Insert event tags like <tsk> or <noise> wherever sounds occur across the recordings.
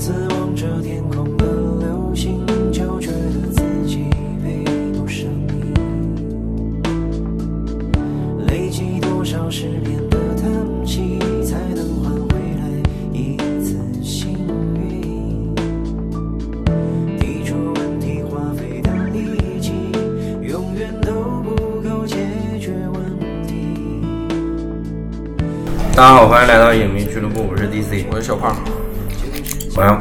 次望着天空的流星，就觉得自己配不上你。累积多少失眠的叹息，才能换回来一次幸运？提出问题花费的力气，永远都不够解决问题。大家好，欢迎来到影迷俱乐部，我是 DC，我是小胖，好像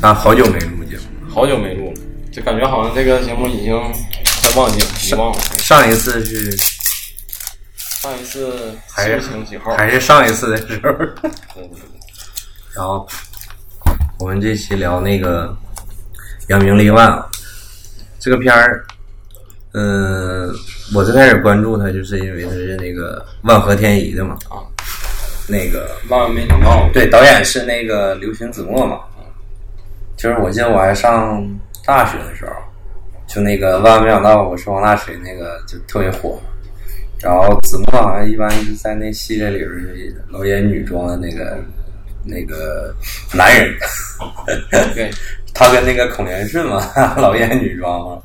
啊好久没录节目，好久没录了，就感觉好像这个节目已经快忘记了，遗忘了。上一次是上一次还是？还是上一次的时候，对对对然后我们这期聊那个《扬名立万》啊，这个片儿，嗯、我最开始关注它，就是因为它是那个万合天宜的嘛，啊，那个万万没想到，对，导演是那个刘群子墨嘛。就是我记得我还上大学的时候，就那个万万没想到我是王大锤那个就特别火。然后子墨好像一般是在那系列里边是老演女装的那个那个男人，对，<laughs> 他跟那个孔连顺嘛，<laughs> 老演女装嘛。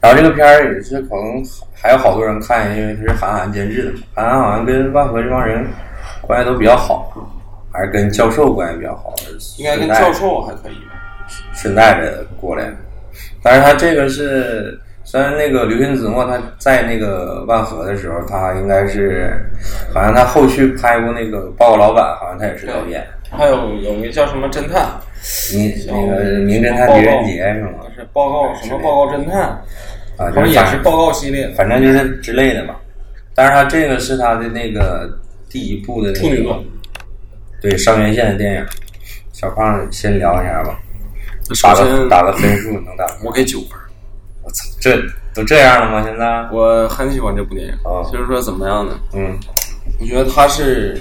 然后这个片儿也是可能还有好多人看，因为他是韩寒监制的嘛。韩寒好像跟万和这帮人关系都比较好，还是跟教授关系比较好，应该跟教授还可以吧？顺带着过来。但是他这个是，虽然那个刘群子墨他在那个万和的时候，他应该是，好像他后续拍过那个《报告老板》，好像他也是导演。还有有一个叫什么侦探，你那个《名侦探狄仁杰》是吗？是报告什么报告侦探，啊，就是也是报告系列。反正就是之类的吧。但是他这个是他的那个第一部的那个处女作，对上院线的电影。小胖先聊一下吧，打个打个分数能打？我给九分，我操，这都这样了吗？现在？我很喜欢这部电影。哦就是说怎么样呢？嗯我觉得它是，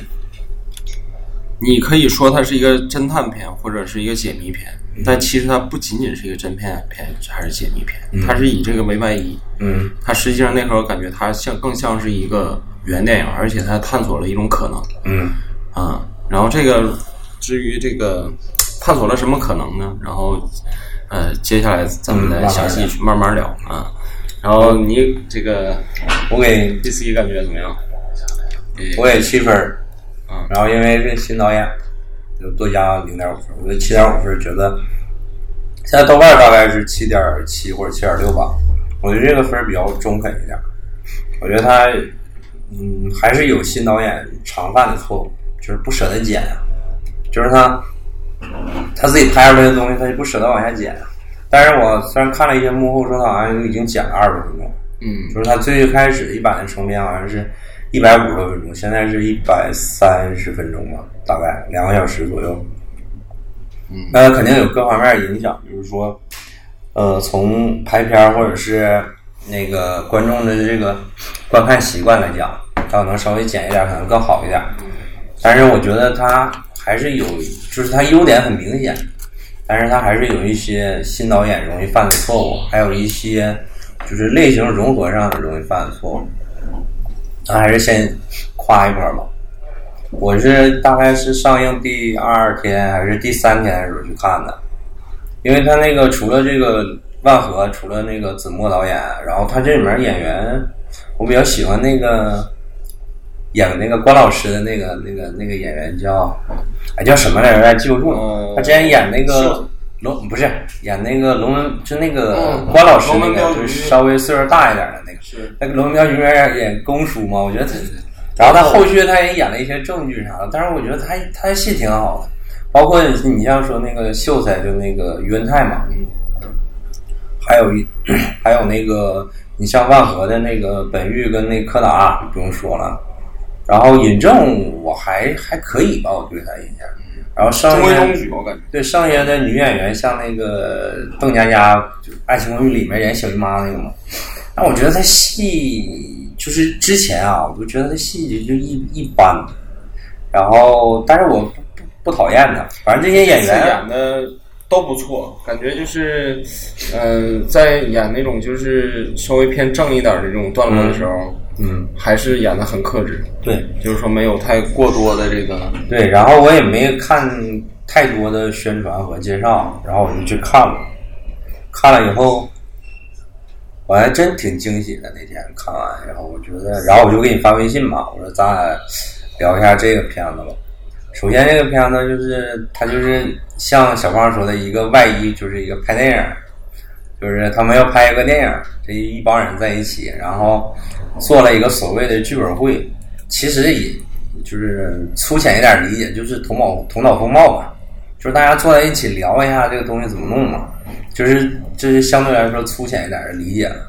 你可以说它是一个侦探片或者是一个解谜片，但其实它不仅仅是一个侦探片还是解谜片，它是以这个为外衣。嗯它实际上那会儿感觉它像更像是一个原电影，而且它探索了一种可能嗯啊。然后这个至于这个探索了什么可能呢？然后呃，接下来咱们再详细去慢慢聊啊。然后你这个我给 DC 感觉怎么样？我给七分儿，嗯然后因为是新导演，就多加零点五分儿，我觉得七点五分儿，觉得现在豆瓣大概是七点七或者七点六吧，我觉得这个分儿比较中肯一点。我觉得他嗯还是有新导演常犯的错误，就是不舍得剪啊，就是他他自己拍出来的东西，他就不舍得往下剪啊。但是我虽然看了一些幕后说，他好像已经剪了二十分钟。嗯就是他最开始一版的成片好像是一百五十多分钟，现在是一百三十分钟吧，大概两个小时左右。嗯那肯定有各方面影响，比如说，呃，从拍片儿或者是那个观众的这个观看习惯来讲，他可能稍微剪一点，可能更好一点。但是我觉得他还是有，就是他优点很明显，但是他还是有一些新导演容易犯的错误，还有一些就是类型融合上容易犯的错误。那还是先夸一夸吧。我是大概是上映第二天还是第三天的时候去看的，因为他那个除了这个万和，除了那个子墨导演，然后他这里面演员，我比较喜欢那个演那个关老师的那个那个那个演员叫，哎叫什么来着？来记不住。了。他之前演那个龙不是演那个龙门，就那个嗯。关老师那个，就是稍微岁数大一点的那个。是。那个《龙门镖局》里面演公叔嘛，我觉得他，然后他后续他也演了一些正剧啥的，但是我觉得他他的戏挺好的，包括你像说那个秀才，就那个于文泰嘛，还有一还有那个你像万和的那个本玉跟那柯达不用说了，然后尹正我还还可以吧，我对他印象，然后上一中规中矩，我感觉。对上一的女演员，像那个邓家佳，就《爱情公寓》里面演小姨妈那个嘛，但我觉得她戏就是之前啊，我就觉得她戏就一一般，然后但是我不不不讨厌她，反正这些演员演的都不错，感觉就是，嗯、在演那种就是稍微偏正一点的这种段落的时候，嗯，还是演的很克制，对就是说没有太过多的这个，对，然后我也没看太多的宣传和介绍，然后我就去看了，看了以后，我还真挺惊喜的。那天看完，然后我觉得，然后我就给你发微信嘛，我说咱俩聊一下这个片子吧。首先，这个片子就是它就是像小胖说的一个外衣，就是一个拍电影，就是他们要拍一个电影，这一帮人在一起，然后做了一个所谓的剧本会，其实也就是粗浅一点理解，就是头脑头脑风暴吧，就是大家坐在一起聊一下这个东西怎么弄嘛，就是这是相对来说粗浅一点的理解了。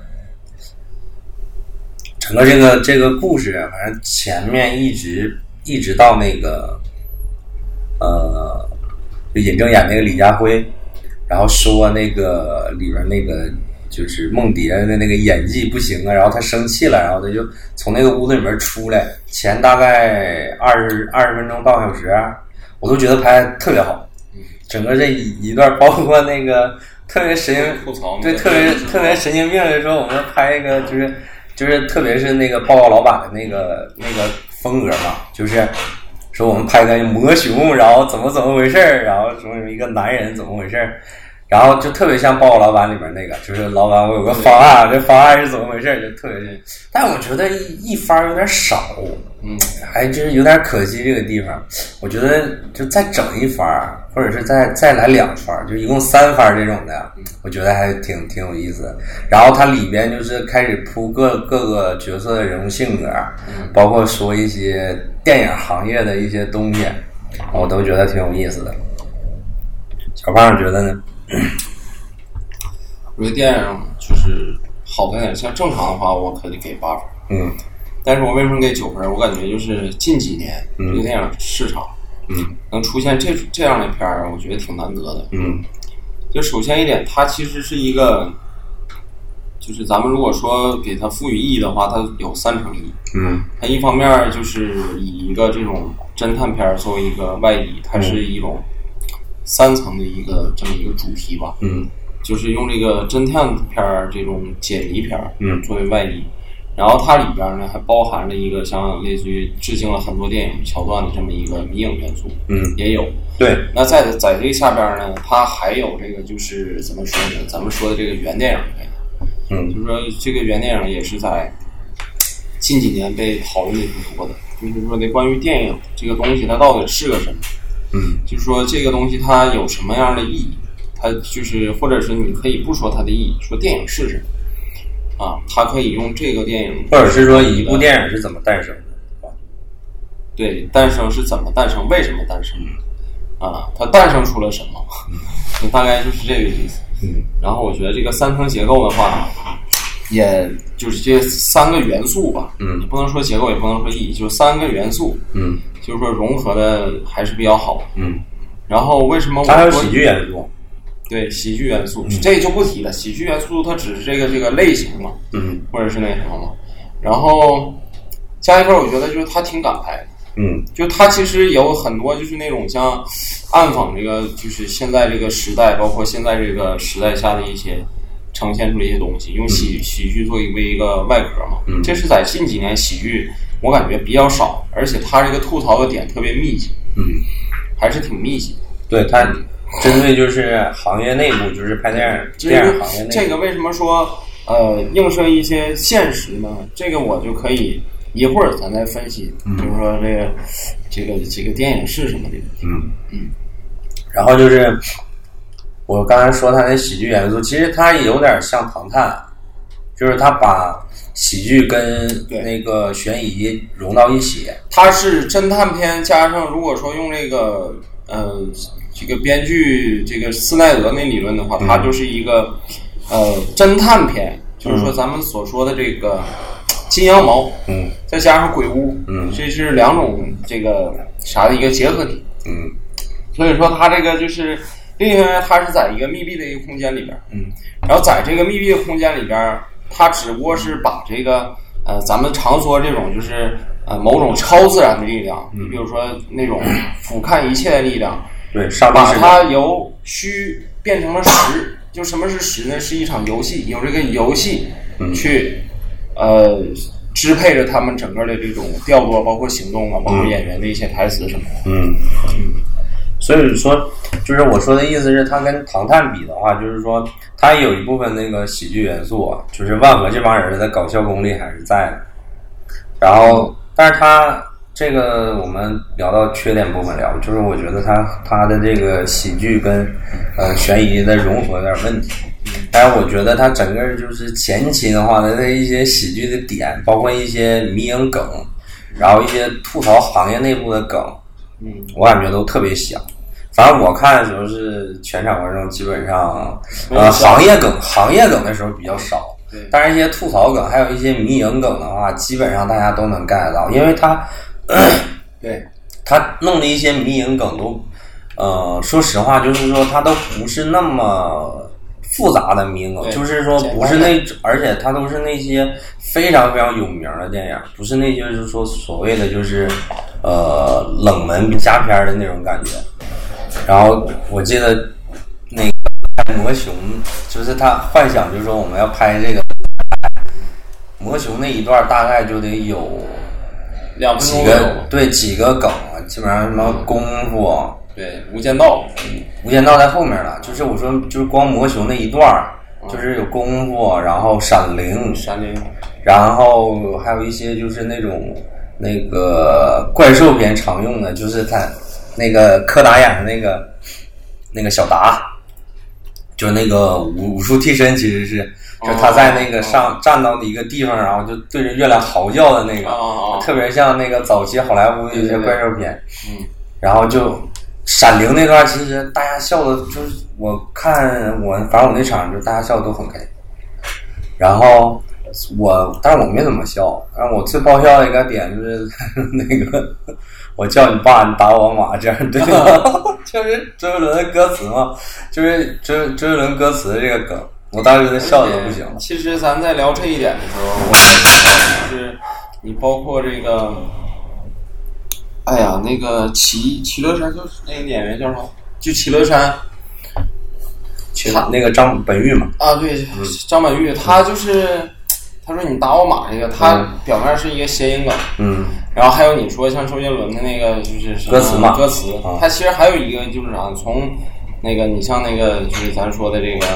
整个这个这个故事，反正前面一直一直到那个。呃，尹正演那个李家辉，然后说那个里边那个就是梦蝶的那个演技不行啊，然后他生气了，然后他就从那个屋子里面出来，前大概二十二十分钟半个小时，我都觉得拍特别好。整个这一一段，包括那个特别神经 <laughs> 吐槽，对，特别 <laughs> 特别神经病的说，我们拍一个就是就是特别是那个报告老板的那个那个风格嘛，就是。说我们拍个魔熊，然后怎么怎么回事儿，然后说一个男人怎么回事儿，然后就特别像《报告老板》里面那个，就是老板我有个方案，这方案是怎么回事，就特别，但我觉得一一番有点少，嗯，还就是有点可惜这个地方，我觉得就再整一番，或者是再再来两番，就一共三番这种的，我觉得还挺挺有意思。然后它里边就是开始铺各各个角色的人物性格，包括说一些。电影行业的一些东西，我都觉得挺有意思的。小胖觉得呢？我觉得电影就是好在点，像正常的话，我可以给八分。嗯。但是我为什么给九分？我感觉就是近几年这个电影市场，嗯，能出现这这样的片儿，我觉得挺难得的。嗯。就首先一点，它其实是一个。就是咱们如果说给它赋予意义的话，它有三层意义。嗯，它一方面就是以一个这种侦探片作为一个外衣，它是一种三层的一个这么一个主题吧。嗯，就是用这个侦探片儿这种解谜片儿嗯作为外衣，然后它里边呢还包含了一个像类似于致敬了很多电影桥段的这么一个迷影元素。嗯，也有。对。那在在这下边呢，它还有这个就是怎么说呢？咱们说的这个原电影。嗯，就是说这个原电影也是在近几年被讨论的挺多的。就是说，那关于电影这个东西，它到底是个什么？嗯，就是说这个东西它有什么样的意义？它就是，或者是你可以不说它的意义，说电影是什么？啊，它可以用这个电影，或者是说一部电影是怎么诞生的？对，诞生是怎么诞生？为什么诞生？啊，它诞生出了什么？大概就是这个意思。嗯，然后我觉得这个三层结构的话，也就是这三个元素吧。嗯，你不能说结构，也不能说意义，就三个元素。嗯，就是说融合的还是比较好。嗯，然后为什么？我还有喜剧元素。对，喜剧元素，这就不提了。喜剧元素它只是这个这个类型嘛。嗯，或者是那什么嘛。然后加一块，我觉得就是他挺敢拍。嗯，就他其实有很多就是那种像暗讽这个，就是现在这个时代，包括现在这个时代下的一些呈现出的一些东西，用喜喜剧作为一个外壳嘛。嗯，这是在近几年喜剧我感觉比较少，而且他这个吐槽的点特别密集。嗯，还是挺密集。对他针对就是行业内部，就是拍电影电影行业内。这个为什么说呃映射一些现实呢？这个我就可以。一会儿咱再分析，就是说这个这个这个电影是什么的。嗯嗯。然后就是我刚才说他的喜剧元素，其实他有点像《唐探》，就是他把喜剧跟那个悬疑融到一起。它是侦探片加上，如果说用这个呃这个编剧这个斯奈德那理论的话，它就是一个呃侦探片，就是说咱们所说的这个。金羊毛，嗯，再加上鬼屋，嗯，这是两种这个啥的一个结合体，嗯，所以说它这个就是另一方面，它是在一个密闭的一个空间里边，嗯，然后在这个密闭的空间里边，它只不过是把这个呃咱们常说这种就是呃某种超自然的力量，你比如说那种俯瞰一切的力量，对，把它由虚变成了实，就什么是实呢？是一场游戏，有这个游戏去。呃，支配着他们整个的这种调度，包括行动啊，包括演员的一些台词什么的。嗯嗯，所以说，就是我说的意思是，他跟《唐探》比的话，就是说它有一部分那个喜剧元素啊，就是万和这帮人的搞笑功力还是在的。然后，但是他这个我们聊到缺点部分聊，就是我觉得他他的这个喜剧跟呃悬疑的融合有点问题。但是我觉得他整个就是前期的话，它的一些喜剧的点，包括一些迷影梗，然后一些吐槽行业内部的梗，嗯，我感觉都特别香。反正我看的时候是全场观众基本上，呃，行业梗行业梗的时候比较少，但是一些吐槽梗，还有一些迷影梗的话，基本上大家都能 get 到，因为他 <clears throat> 对，他弄的一些迷影梗都，呃，说实话，就是说他都不是那么复杂的迷影梗，就是说不是那，而且他都是那些非常非常有名的电影，不是那些就是说所谓的就是呃冷门佳片的那种感觉。然后我记得那个拍魔熊，就是他幻想就是说我们要拍这个魔熊那一段，大概就得有。两分几个。对几个梗啊，基本上什么功夫、对，无间道，无间道在后面了。就是我说，就是光魔熊那一段，就是有功夫，然后闪灵，闪灵，然后还有一些就是那种那个怪兽片常用的，就是他那个柯达演的那个那个小达，就是那个武武术替身，其实是就他在那个上站到的一个地方，然后就对着月亮嚎叫的那个，特别像那个早期好莱坞的一些怪兽片。嗯，然后就闪灵那段，其实大家笑的，就是我看我反正我那场就是大家笑的都很开心。然后我，但是我没怎么笑，但是我最爆笑的一个点就是 <laughs> 那个我叫你爸，你打我马这样对吗？<laughs> 就是周杰伦的歌词嘛，就是周周杰伦歌词的这个梗，我当时都笑的不行了。其实咱在聊这一点的时候，我也想到就是你包括这个，哎呀，那个齐齐乐山就是那个演员叫什么？就齐乐山其实那个张本煜嘛，啊，对，张本煜，他就是他说你打我马这个，他表面是一个谐音梗，嗯然后还有你说像周杰伦的那个就是歌词嘛歌词啊，它其实还有一个就是啥，从那个你像那个就是咱说的这个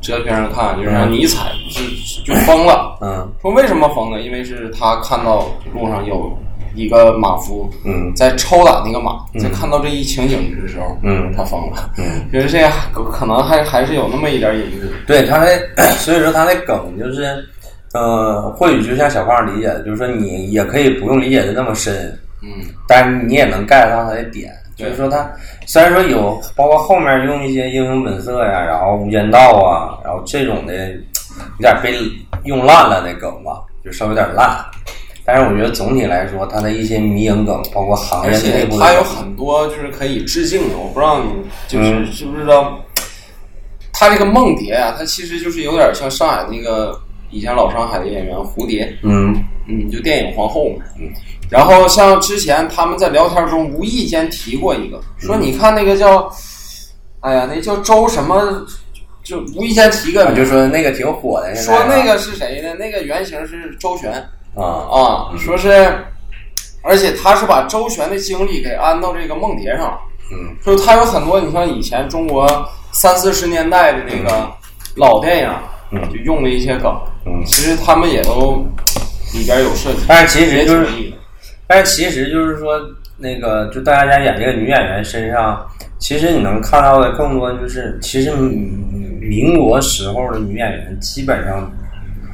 哲学上看，就是让尼采是就疯了。嗯说为什么疯呢？因为是他看到路上有一个马夫嗯在抽打那个马，在看到这一情景的时候，嗯他疯了。嗯。觉得这个可能还还是有那么一点隐喻。对他那，<coughs> 所以说他那梗就是，呃，或许就像小胖理解的，就是说你也可以不用理解的那么深，嗯，但是你也能 get 到他的点。就对是说他虽然说有，包括后面用一些英雄本色呀，然后无间道啊，然后这种的有点被用烂了的梗吧，就稍微有点烂。但是我觉得总体来说，他的一些迷影梗，包括行业内部他有很多就是可以致敬的，我不知道你就是嗯知不知道，他这个梦蝶啊，他其实就是有点像上海那个以前老上海的演员蝴蝶，嗯嗯，就电影皇后嘛，嗯。然后像之前他们在聊天中无意间提过一个，说嗯你看那个叫，哎呀，那叫周什么，就无意间提个啊，就说那个挺火的，说那个是谁呢？那个原型是周璇。啊啊，说是，而且他是把周旋的经历给安到这个梦蝶上了。嗯说他有很多，你像以前中国三四十年代的那个老电影，嗯就用了一些梗。嗯其实他们也都里边有设计，但是其实就是但是其实就是说，那个就大家演这个女演员身上，其实你能看到的更多就是，其实嗯民国时候的女演员基本上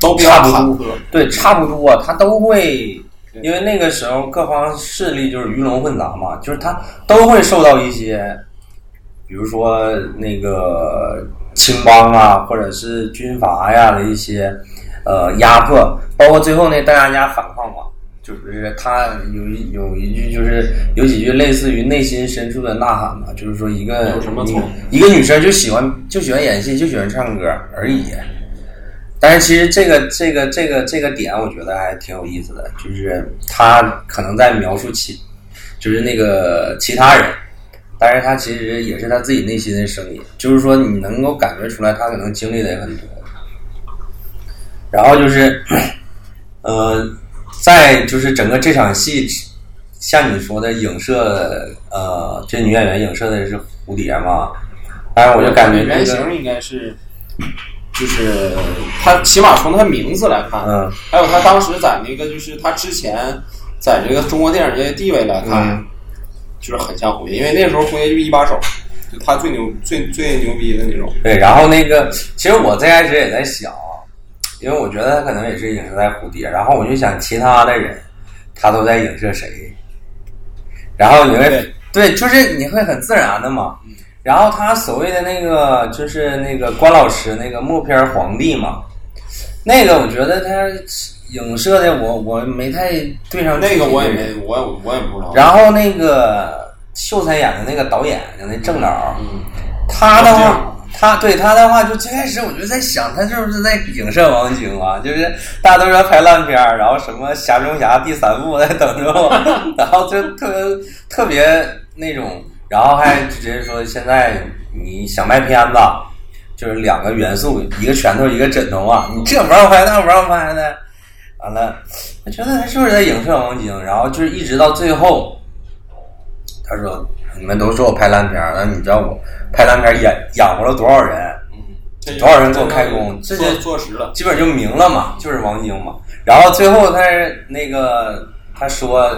都差不多。对差不多，她都会，因为那个时候各方势力就是鱼龙混杂嘛，就是她都会受到一些，比如说那个青帮啊，或者是军阀呀的一些呃压迫，包括最后那大家家反抗嘛。就是他有一有一句，就是有几句类似于内心深处的呐喊嘛，就是说一个有什么错一个女生就喜欢就喜欢演戏，就喜欢唱歌而已。但是其实这个这个这个这个点，我觉得还挺有意思的，就是他可能在描述其，就是那个其他人，但是他其实也是他自己内心的声音，就是说你能够感觉出来，他可能经历的也很多。然后就是，呃，在就是整个这场戏像你说的影射，呃，这女演员影射的是蝴蝶嘛？但是我就感觉这个，原型应该是，就是他起码从他名字来看，嗯还有他当时在那个就是他之前在这个中国电影界的地位来看，嗯就是很像蝴蝶，因为那时候蝴蝶就一把手，就他最牛最最牛逼的那种。对，然后那个，其实我最开始也在想，因为我觉得他可能也是影射在蝴蝶，然后我就想其他的人，他都在影射谁，然后你会对对，就是你会很自然的嘛。然后他所谓的那个就是那个关老师那个默片皇帝嘛，那个我觉得他影射的我我没太对上那个我也没，我也我也不知道。然后那个秀才演的那个导演，就那郑导，嗯，他的话，他对他的话，就最开始我就在想，他是不是在影射王晶啊？<laughs> 就是大家都说拍烂片儿，然后什么《侠中侠》第三部在等着我，<laughs> 然后就特别特别那种，然后还直接说现在你想卖片子，就是两个元素，一个拳头，一个枕头啊，你这不让拍，那不让拍的。完了，我觉得他是不是在影射王晶？然后就是一直到最后，他说：“你们都说我拍烂片儿，那你知道我拍烂片儿养养活了多少人？嗯多少人给我开工这坐实了。基本就明了嘛，就是王晶嘛。然后最后他那个他说，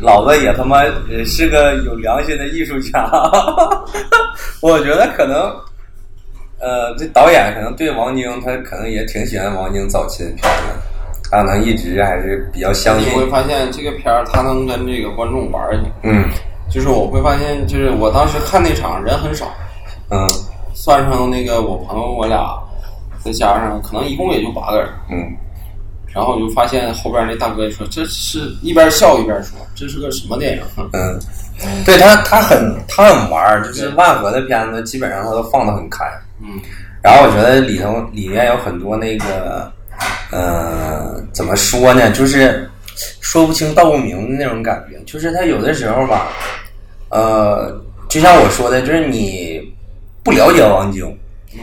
老子也他妈也是个有良心的艺术家。<laughs> 我觉得可能，呃，这导演可能对王晶，他可能也挺喜欢王晶早期的片子，他能一直还是比较相信。你会发现这个片儿，他能跟这个观众玩儿。嗯就是我会发现，就是我当时看那场人很少，嗯算上那个我朋友我俩，再加上可能一共也就八个人。嗯然后我就发现后边那大哥说，这是一边笑一边说，这是个什么电影？嗯，对他他很他很玩儿，就是万和的片子基本上他都放的很开。嗯，然后我觉得里头里面有很多那个，呃，怎么说呢？就是说不清道不明的那种感觉。就是他有的时候吧，呃，就像我说的，就是你不了解王晶，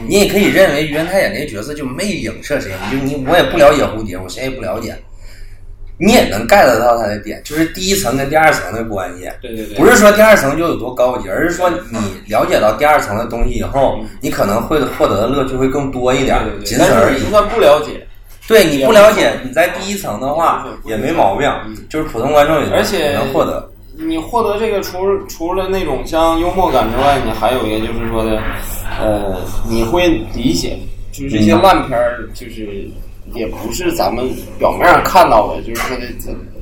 你也可以认为袁太演那个角色就没影射谁，你就你我也不了解蝴蝶，我谁也不了解，你也能 get 到他的点，就是第一层跟第二层的关系。对对对，不是说第二层就有多高级，而是说你了解到第二层的东西以后，你可能会获得的乐趣会更多一点对对，对，仅此而已但是你就。算不了解，对你不了解，你在第一层的话也没毛病，就是普通观众也能而且能获得。你获得这个除除了那种像幽默感之外，你还有一个就是说的，呃，你会理解，就是这些烂片儿，就是也不是咱们表面上看到的，就是说的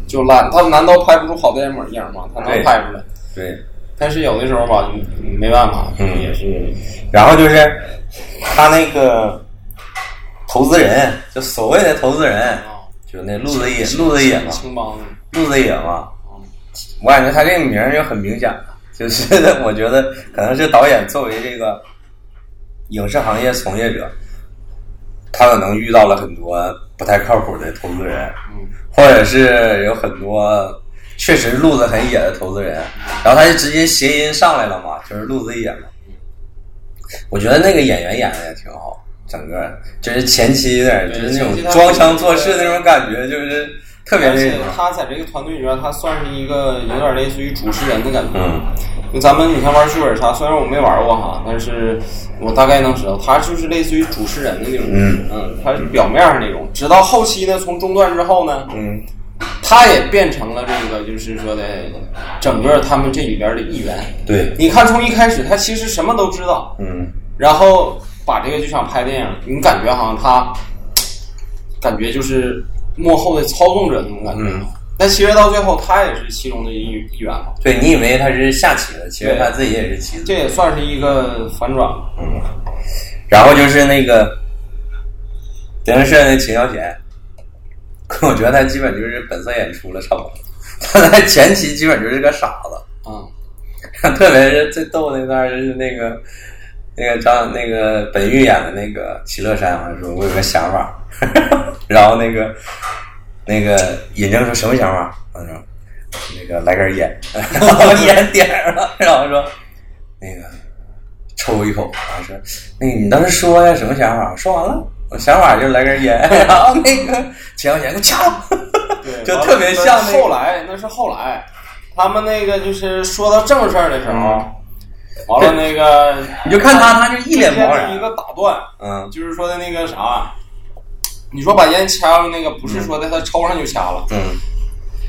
就烂，他难道拍不出好电影影吗？他能拍出来，对，但是有的时候吧，没办法，嗯也是，然后就是他那个投资人，就所谓的投资人，啊，就那路子野，路子野嘛，青帮的，陆子野嘛，我感觉他这个名儿就很明显，就是 <laughs> 我觉得可能是导演作为这个影视行业从业者，他可能遇到了很多不太靠谱的投资人，嗯。或者是有很多确实路子很野的投资人，然后他就直接谐音上来了嘛，就是路子野嘛。我觉得那个演员演的也挺好，整个就是前期有点就是那种装腔作势那种感觉，就是特别。他在这个团队里面，他算是一个有点类似于主持人的感觉。嗯，就咱们你看玩剧本杀，虽然我没玩过哈，但是我大概能知道，他就是类似于主持人的那种。嗯嗯，他是表面上那种，直到后期呢，从中断之后呢，嗯他也变成了这个，就是说的整个他们这里边的一员。对，你看，从一开始他其实什么都知道，嗯然后把这个就想拍电影，你感觉好像他感觉就是幕后的操纵者那种感觉。嗯但其实到最后，他也是其中的一一员嘛，对你以为他是下棋的，其实他自己也是棋子。这也算是一个反转吧。嗯，然后就是那个德云社那秦霄贤，我觉得他基本就是本色演出了，差不多。他在前期基本就是个傻子，嗯，<laughs> 特别是最逗的那段就是那个那个张那个本玉演的那个齐乐山，好像说我有个想法，<laughs> 然后那个那个尹正说什么想法？他说那个来根烟，<laughs> 然后烟点上了，然后说那个抽一口，然后说那个你当时说呀什么想法？说完了，我想法就是来根烟，<laughs> 然后那个秦霄贤给我掐，对，就特别像那个后来那是后来，他们那个就是说到正事儿的时候，完了那个 <laughs> 你就看他，他就一脸茫然。一个打断，嗯。就是说的那个啥，你说把烟掐了，那个不是说的他抽上就掐了，嗯。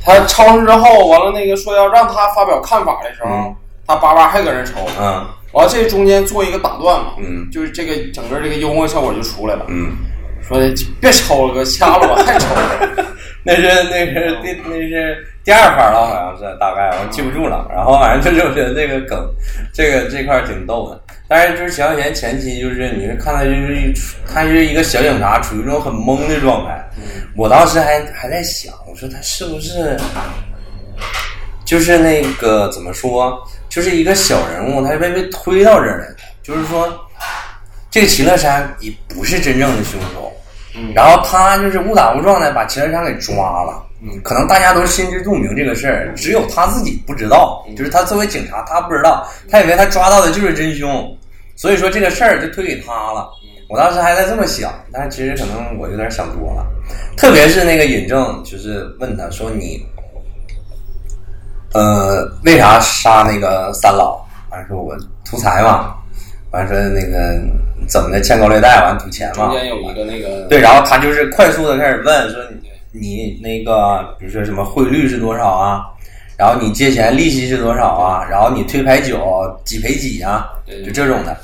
他抽上之后，完了那个说要让他发表看法的时候，嗯。他叭叭还搁那抽，嗯。完了这中间做一个打断嘛，嗯。就是这个整个这个幽默效果就出来了，嗯，说的别抽了，哥掐了我还抽，<laughs> 那是那是那那是第二盘了，好像是大概我记不住了。然后反正就是觉得这个梗，<laughs> 这个这块挺逗的。但是就是钱小贤前期就是你是看他就是一他是一个小警察，处于一种很懵的状态。我当时还还在想，我说他是不是就是那个怎么说，就是一个小人物，他被被推到这儿来的，就是说这个齐乐山也不是真正的凶手。然后他就是误打误撞的把齐乐山给抓了。嗯可能大家都心知肚明这个事儿，只有他自己不知道。就是他作为警察，他不知道，他以为他抓到的就是真凶，所以说这个事儿就推给他了。我当时还在这么想，但是其实可能我有点想多了。特别是那个尹正，就是问他说你，呃，为啥杀那个三老？完说我图财嘛，完说那个怎么的欠高利贷，完赌钱嘛。中间有一个那个对，然后他就是快速的开始问说你你那个比如说什么汇率是多少啊，然后你借钱利息是多少啊，然后你推牌九几赔几啊，就这种的，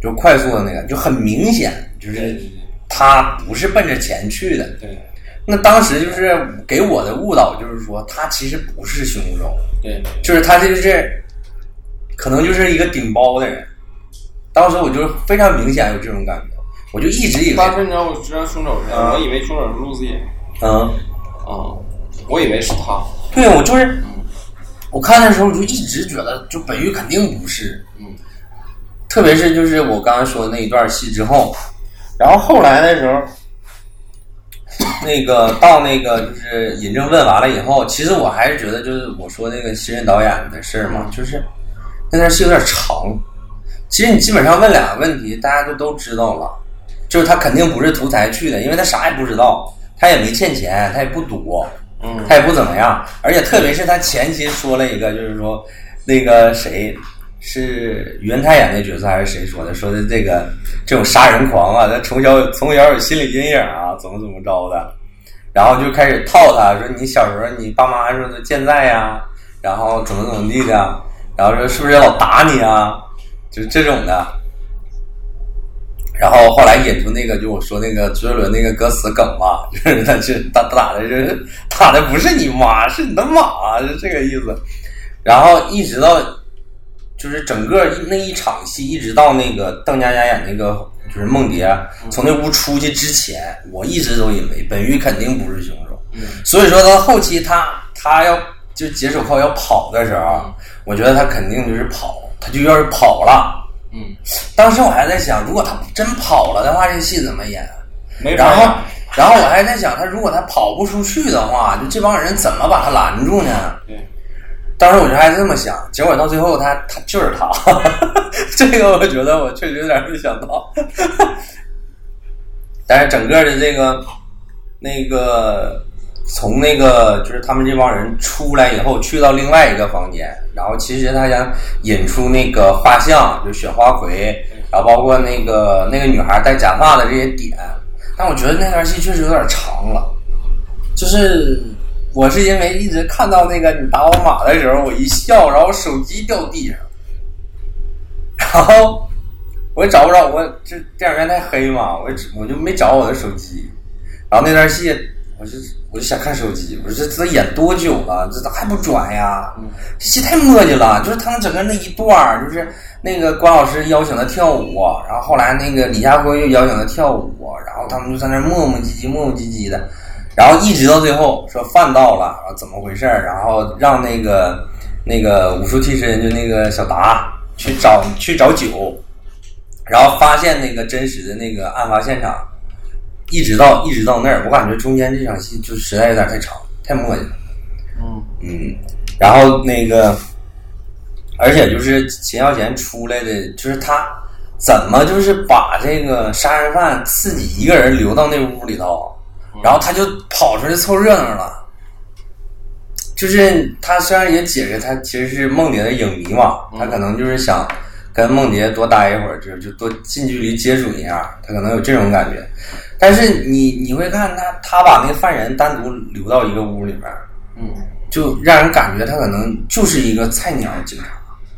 就快速的那个，就很明显就是他不是奔着钱去的。对那当时就是给我的误导就是说他其实不是凶手，对就是他就是可能就是一个顶包的人。当时我就非常明显有这种感觉，我就一直以为当时你知道我知道凶手是谁，啊我以为凶手是陆子野嗯。啊，我以为是他，对，我就是我看的时候，我就一直觉得，就本玉肯定不是，嗯，特别是就是我刚刚说的那一段戏之后，然后后来的时候，<coughs> 那个到那个就是尹正问完了以后，其实我还是觉得就是我说那个新人导演的事儿嘛，就是那段戏有点长。其实你基本上问两个问题，大家就都知道了，就是他肯定不是图财去的，因为他啥也不知道，他也没欠钱，他也不赌，嗯。他也不怎么样，而且特别是他前期说了一个，就是说那个谁是于文泰演的角色还是谁说的？说的这个这种杀人狂啊，他从小从小有心理阴影啊，怎么怎么着的，然后就开始套他说你小时候你爸妈说的健在呀、然后怎么怎么地的，然后说是不是老打你啊，就是这种的。然后后来引出那个，就我说那个周杰伦那个歌词梗嘛，<laughs> 就是他去打打的是打的不是你妈，是你的马，是这个意思。然后一直到就是整个那一场戏，一直到那个邓家佳演那个就是梦蝶从那屋出去之前，我一直都以为本玉肯定不是凶手。所以说到后期他他要就解手铐要跑的时候，我觉得他肯定就是跑，他就要是跑了。嗯，当时我还在想，如果他真跑了的话，这戏怎么演？没然后，然后我还在想，他如果他跑不出去的话，就这帮人怎么把他拦住呢？对，当时我就还这么想，结果到最后他他就是他，<laughs> 这个我觉得我确实有点没想到。<laughs> 但是整个的这个那个从那个就是他们这帮人出来以后，去到另外一个房间，然后其实他想引出那个画像，就雪花魁，然后包括那个那个女孩戴假发的这些点，但我觉得那段戏确实有点长了，就是。我是因为一直看到那个你打我马的时候，我一笑，然后手机掉地上，然后我也找不着，我这电影院太黑嘛，我我就没找我的手机。然后那段戏，我就我就想看手机，我说这演多久了？这咋还不转呀？这戏太磨叽了，就是他们整个那一段儿，就是那个关老师邀请他跳舞，然后后来那个李佳辉又邀请他跳舞，然后他们就在那儿磨磨唧唧、磨磨唧唧的。然后一直到最后说饭到了，然后怎么回事儿？然后让那个那个武术替身就那个小达去找去找酒，然后发现那个真实的那个案发现场，一直到一直到那儿，我感觉中间这场戏就实在有点太长，太磨叽了。嗯嗯，然后那个，而且就是秦霄贤出来的，就是他怎么就是把这个杀人犯自己一个人留到那屋里头，然后他就跑出来凑热闹了。就是他虽然也解释他其实是梦蝶的影迷嘛，他可能就是想跟梦蝶多待一会儿，就就多近距离接触一下，他可能有这种感觉。但是你你会看他，他把那个犯人单独留到一个屋里边，嗯就让人感觉他可能就是一个菜鸟警察。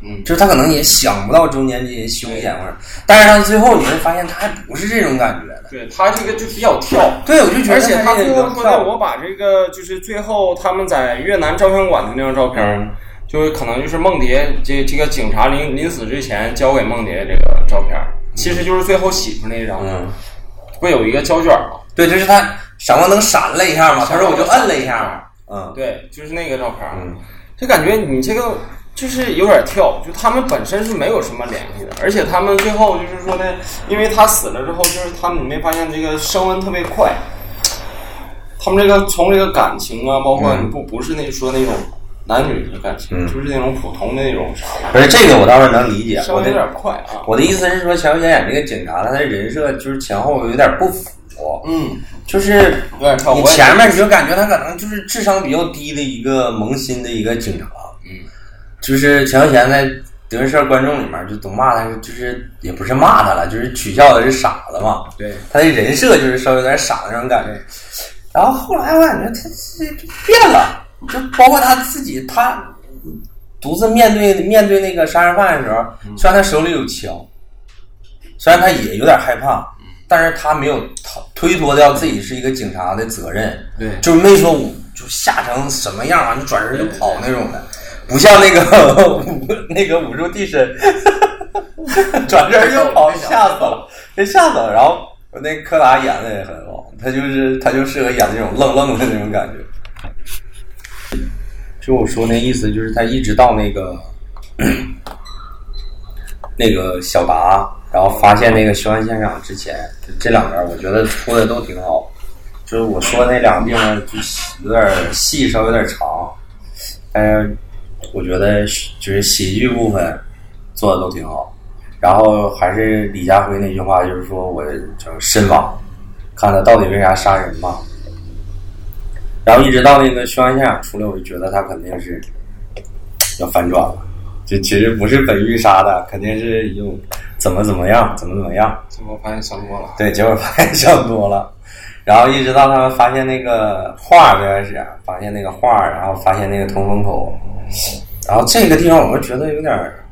嗯就是他可能也想不到中间这些凶险或者，但是他最后你会发现他还不是这种感觉的。对他这个就比较跳。对，我就觉得而且他这个最后说的，我把这个就是最后他们在越南照相馆的那张照片，嗯就可能就是梦蝶这这个警察临临死之前交给梦蝶这个照片，其实就是最后洗出那张，嗯，不有一个胶卷吗？对，就是他闪光灯闪了一下嘛，他说我就摁了一下嘛，嗯。对，就是那个照片，嗯。就感觉你这个就是有点跳，就他们本身是没有什么联系的，而且他们最后就是说呢，因为他死了之后，就是他们你没发现这个升温特别快，他们这个从这个感情啊，包括嗯。不不是那说那种男女的感情，嗯就是那种普通的那种啥，不是这个我倒是能理解，稍微有点快啊。我的意思是说，乔小演这个警察他的人设就是前后有点不符，嗯，就是。你前面你就感觉他可能就是智商比较低的一个萌新的一个警察，嗯，就是钱小贤在德云社观众里面就都骂他，就是也不是骂他了，就是取笑他是傻子嘛。对，他的人设就是稍微有点傻的那种感觉。然后后来我感觉他这变了，就包括他自己，他独自面对面对那个杀人犯的时候，虽然他手里有枪，虽然他也有点害怕，但是他没有逃推脱掉自己是一个警察的责任，对就是没说就吓成什么样啊，就转身就跑那种的，不像那个武 <laughs> 那个武术替身，<laughs> 转身就跑，吓死了，被吓死了。然后那柯达演的也很好，他就是他就适合演那种愣愣的那种感觉。就我说那意思，就是他一直到那个那个小达，然后发现那个凶案现场之前，这两边我觉得出的都挺好。就是我说那两个地方就有点戏稍微有点长，但是我觉得就是喜剧部分做的都挺好。然后还是李家辉那句话，就是说我叫深挖，看他到底为啥杀人吧。然后一直到那个凶案现场出来，我就觉得他肯定是要反转了，就其实不是本狱杀的，肯定是用怎么怎么样，怎么怎么样。结果发现想多了。对，结果发现想多了，然后一直到他们发现那个画开始发现那个画，然后发现那个通风口，然后这个地方我就觉得有点儿，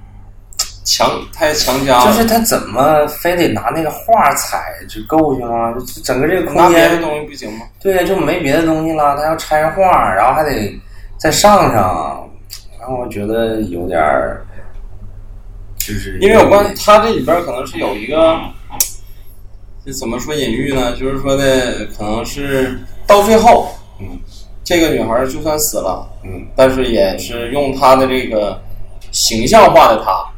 强太强加了，就是他怎么非得拿那个画儿踩就够去吗？就整个这个空间，拿别的东西不行吗？对呀，就没别的东西了，他要拆画儿，然后还得再上上，然后我觉得有点儿，就是因为我关他这里边可能是有一个，这怎么说隐喻呢？就是说的可能是到最后，嗯，这个女孩就算死了，嗯但是也是用她的这个形象化的她，嗯，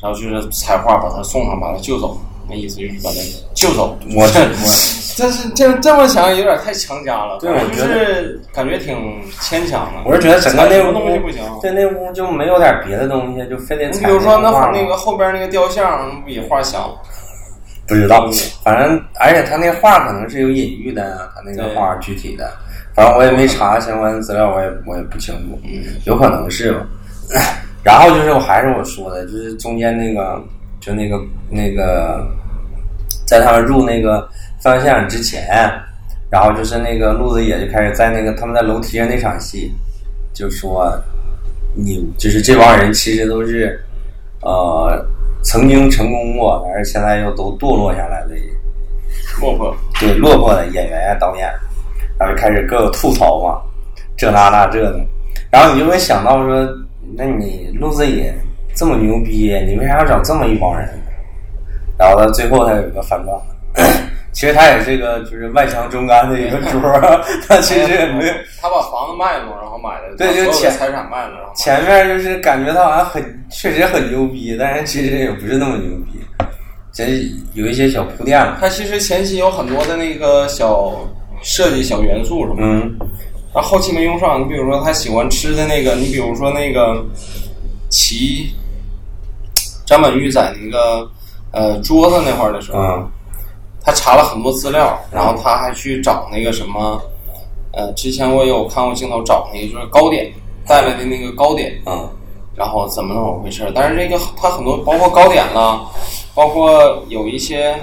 然后就是彩画把他送上，把他救走，那意思就是把他救走。我这 <laughs> 我这是这这么想有点太强加了，对我觉得是感觉挺牵强的。我是觉得整个那屋东西不行？对那屋就没有点别的东西，就非得踩你比如说那那个后边那个雕像比画香，不知道，反正而且他那画可能是有隐喻的，他那个画具体的，反正我也没查相关的资料，我也我也不清楚，有可能是吧。然后就是我还是我说的，就是中间那个就那个那个，在他们入那个犯罪现场之前，然后就是那个陆子野就开始在那个他们在楼梯上那场戏，就说你就是这帮人其实都是呃曾经成功过，但是现在又都堕落下来的落魄。对落魄的演员呀、导演，然后就开始各个吐槽嘛，这那那这的，然后你就会想到说，那你陆子野这么牛逼，你为啥要找这么一帮人？然后到最后他有一个反转，其实他也是一个就是外强中干的一个 <laughs> 主儿，<laughs> 他其实也没有。他把房子卖了，然后买了对就把所有的钱财产卖了，然后前面就是感觉他好像很确实很牛逼，但是其实也不是那么牛逼，这有一些小铺垫了。他其实前期有很多的那个小设计小元素什么的，嗯然后后期没用上。你比如说他喜欢吃的那个，你比如说那个齐张本煜在那个呃桌子那块儿的时候，嗯他查了很多资料，然后他还去找那个什么，呃，之前我有看过镜头找那个就是糕点带来的那个糕点，嗯然后怎么怎么回事？但是这个他很多包括糕点啦，包括有一些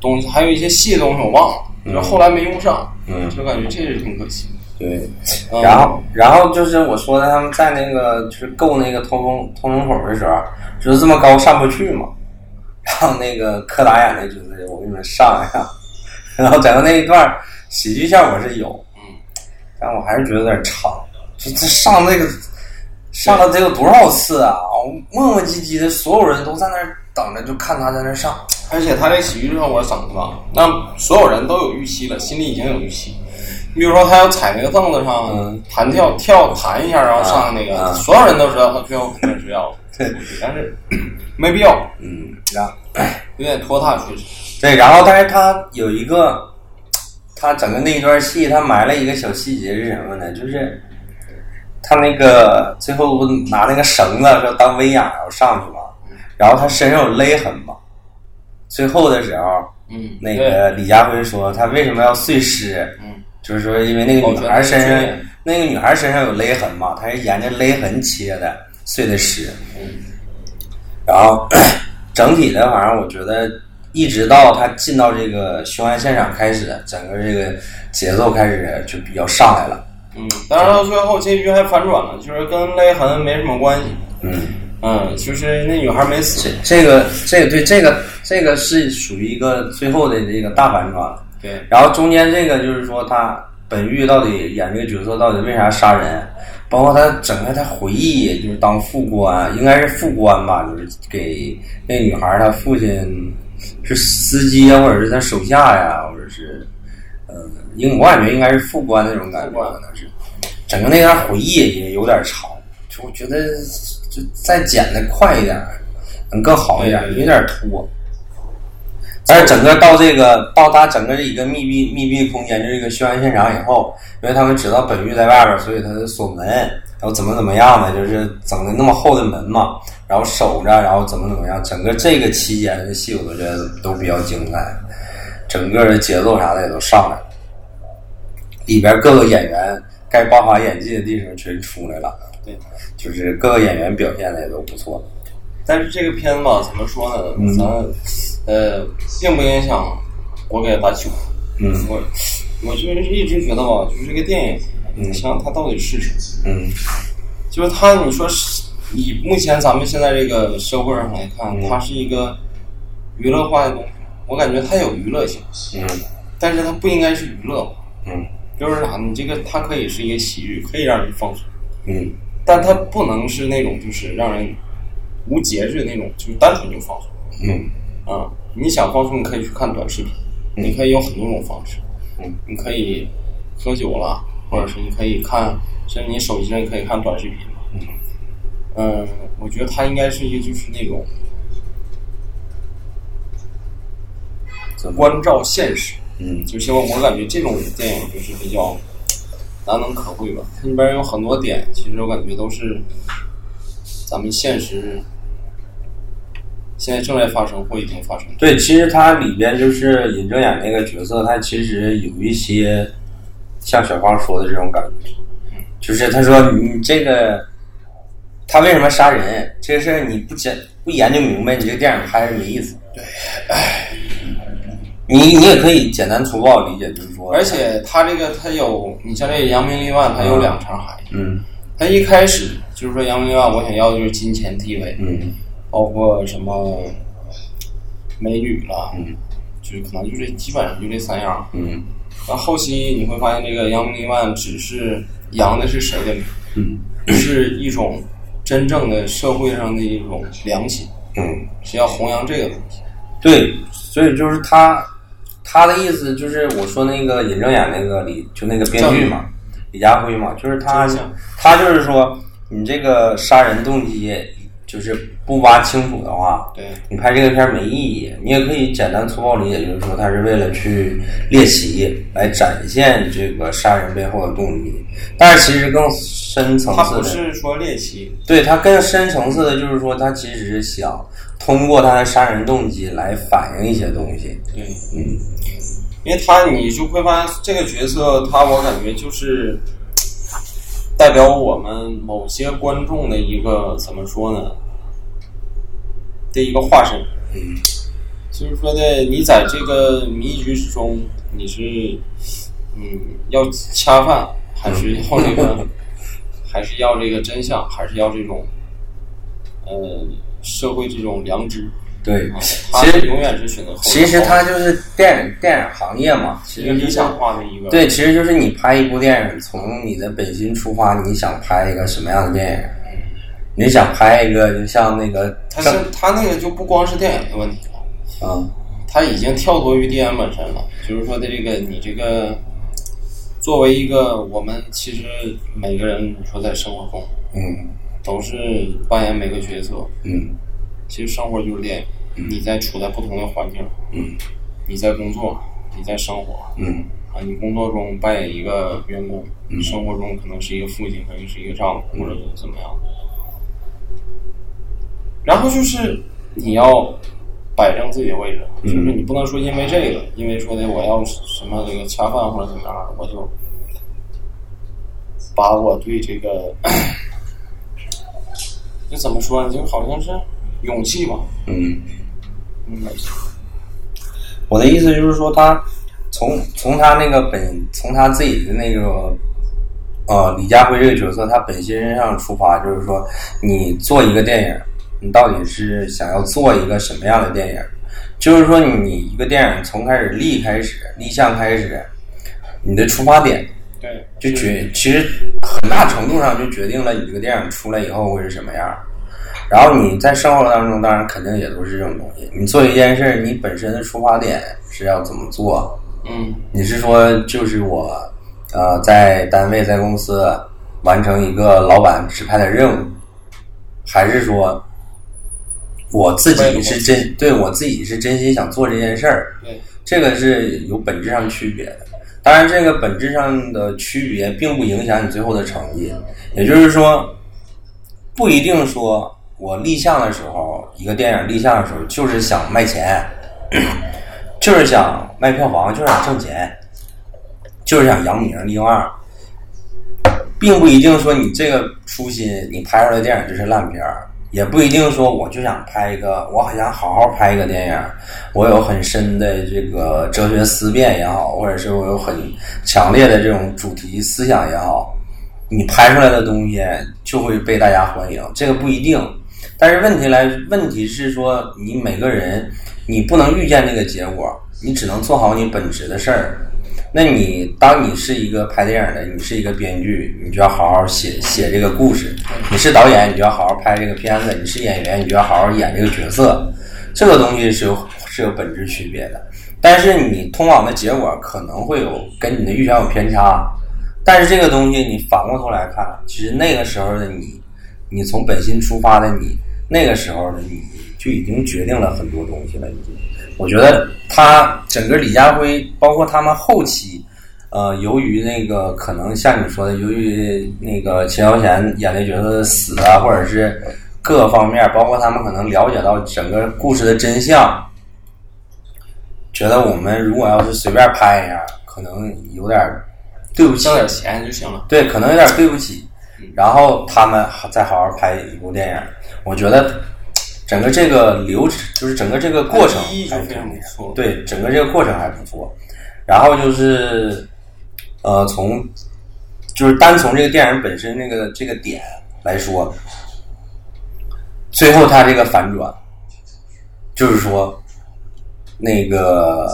东西，还有一些细的东西我忘了，嗯然后后来没用上，嗯，就感觉这是挺可惜的。对。嗯然后，然后就是我说的，他们在那个就是够那个通风通风口的时候，就是这么高上不去嘛。然后那个柯达演的就是我给你们上一下，然后整个那一段喜剧效果是有，嗯，但我还是觉得有点长。这这上那个上了得有多少次啊？磨磨唧唧的，所有人都在那儿等着，就看他在那儿上。而且他这喜剧效果整的吧，那所有人都有预期了，心里已经有预期。你比如说，他要踩那个凳子上嗯弹跳跳弹一下，然后上那个，所有人都知道他最后肯定是要 <laughs> 对，但是 <clears throat> 没必要，嗯，然后 <clears throat> 有点拖沓，确实。对，然后但是他有一个，他整个那一段戏，他埋了一个小细节是什么呢？就是他那个最后不拿那个绳子说当威亚要上去嘛，然后他身上有勒痕嘛。最后的时候，嗯，那个李佳辉说他为什么要碎尸？嗯，就是说因为那个女孩身上那个女孩身上有勒痕嘛，他是沿着勒痕切的碎的尸。嗯然后 <clears throat> 整体的，反正我觉得一直到他进到这个凶案现场开始，整个这个节奏开始就比较上来了。嗯，当然到最后结局还反转了，就是跟勒痕没什么关系。嗯，嗯，就是那女孩没死这。这个这个对这个这个是属于一个最后的这个大反转。对，然后中间这个就是说他本玉到底演这个角色到底为啥杀人，包括他整个他回忆，就是当副官，应该是副官吧，就是给那女孩她父亲是司机啊，或者是他手下呀，或者是呃，应我感觉应该是副官那种感觉，可能是整个那段回忆也有点长，就我觉得就再剪的快一点，能更好一点，有点拖。但是整个到这个到达整个这一个密闭密闭空间，就是一个凶案现场以后，因为他们知道本玉在外边，所以他就锁门，然后怎么怎么样的，就是整的那么厚的门嘛，然后守着，然后怎么怎么样，整个这个期间的戏我都觉得都比较精彩，整个的节奏啥的也都上来了，里边各个演员该爆发演技的地方全出来了，对，就是各个演员表现的也都不错，但是这个片子吧，怎么说呢？嗯。咱呃，并不影响我给他打九。嗯。我我就是一直觉得吧，就是这个电影，想想它到底是什么？嗯。就是它，你说是以目前咱们现在这个社会上来看，嗯。它是一个娱乐化的东西。我感觉它有娱乐性，嗯但是它不应该是娱乐。嗯就是啥？你这个它可以是一个喜剧，可以让人放松，嗯但它不能是那种就是让人无节制的那种，就是单纯就放松。嗯啊、你想放松，你可以去看短视频，嗯你可以有很多种方式。嗯，你可以喝酒了，或者是你可以看，甚至你手机上也可以看短视频。嗯嗯，我觉得它应该是一个就是那种怎么关照现实，嗯就希望我感觉这种电影就是比较难能可贵吧。它里边有很多点，其实我感觉都是咱们现实现在正在发生或已经发生的。对，其实它里边就是尹正演那个角色，他其实有一些像小芳说的这种感觉，就是他说你这个他为什么杀人这个事儿你不讲不研究明白，你这个电影拍是没意思。对，你你也可以简单粗暴理解，就是说，而且他这个他有，你像这个扬名立万，他有两层含义。嗯它一开始就是说扬名立万，我想要的就是金钱地位，嗯包括什么美女了，嗯就是可能就这基本上就这三样。嗯然后后期你会发现，这个扬名立万只是扬的是谁的名，嗯 <clears throat> 是一种真正的社会上的一种良心，嗯，是要弘扬这个东西。对，所以就是他他的意思就是我说那个尹正演那个李就那个编剧嘛，李家辉嘛，就是他他就是说你这个杀人动机就是不挖清楚的话，对，你拍这个片儿没意义。你也可以简单粗暴理解，就是说他是为了去猎奇，来展现这个杀人背后的动机。但是其实更深层次的，是说猎奇，对他更深层次的，就是说他其实是想通过他的杀人动机来反映一些东西。对，嗯因为他你就会发现这个角色，他我感觉就是代表我们某些观众的一个怎么说呢的一个化身。嗯就是说的，你在这个迷局之中，你是嗯要恰饭，还是要这个，<laughs> 还是要这个真相，还是要这种呃社会这种良知？对啊，他其实永远是选择后。其实它就是电影电影行业嘛，其实理想化的一个对，其实就是你拍一部电影，从你的本心出发，你想拍一个什么样的电影？你想拍一个就像那个他是他那个就不光是电影的问题了。嗯它已经跳脱于电影本身了，就是说的这个你这个作为一个我们其实每个人，你说在生活中嗯都是扮演每个角色，嗯其实生活就是电影，你在处在不同的环境，嗯。你在工作，你在生活嗯。啊，你工作中扮演一个员工，你生活中可能是一个父亲，可能是一个丈夫，或者是怎么样。然后就是你要摆正自己的位置，嗯就是你不能说因为这个，因为说的我要什么这个恰饭或者怎么样，我就把我对这个，<coughs> 这怎么说呢？就好像是勇气吧，嗯，嗯，我的意思就是说，他从从他那个本从他自己的那个呃李家辉这个角色，他本心上出发，就是说你做一个电影，你到底是想要做一个什么样的电影？就是说你一个电影从开始立开始立项开始，你的出发点对，就决其实很大程度上就决定了你这个电影出来以后会是什么样儿。然后你在生活当中，当然肯定也都是这种东西。你做一件事，你本身的出发点是要怎么做？嗯你是说就是我呃在单位在公司完成一个老板指派的任务，还是说我自己是真对我自己是真心想做这件事儿？对，这个是有本质上区别的。当然，这个本质上的区别并不影响你最后的成绩。也就是说，不一定说我立项的时候，一个电影立项的时候就是想卖钱，<clears throat> 就是想卖票房，就是想挣钱，就是想扬名立万，并不一定说你这个初心，你拍出来的电影就是烂片儿。也不一定说我就想拍一个，我好想好好拍一个电影，我有很深的这个哲学思辨也好，或者是我有很强烈的这种主题思想也好，你拍出来的东西就会被大家欢迎，这个不一定。但是问题来，问题是说你每个人你不能预见这个结果，你只能做好你本职的事儿。那你当你是一个拍电影的，你是一个编剧，你就要好好写写这个故事；你是导演，你就要好好拍这个片子；你是演员，你就要好好演这个角色。这个东西是有是有本质区别的，但是你通往的结果可能会有跟你的预想有偏差。但是这个东西你反过头来看，其实那个时候的你，你从本心出发的你，那个时候的你就已经决定了很多东西了，已经。我觉得他整个李家辉，包括他们后期，呃，由于那个可能像你说的，由于那个秦霄贤演的角色的死啊，或者是各个方面，包括他们可能了解到整个故事的真相，觉得我们如果要是随便拍一下，可能有点对不起挣，点钱就行了。对，可能有点对不起。然后他们再好好拍一部电影，我觉得整个这个流程，就是整个这个过程还不错。对，整个这个过程还不错。然后就是，呃，从就是单从这个电影本身那个这个点来说，最后他这个反转，就是说，那个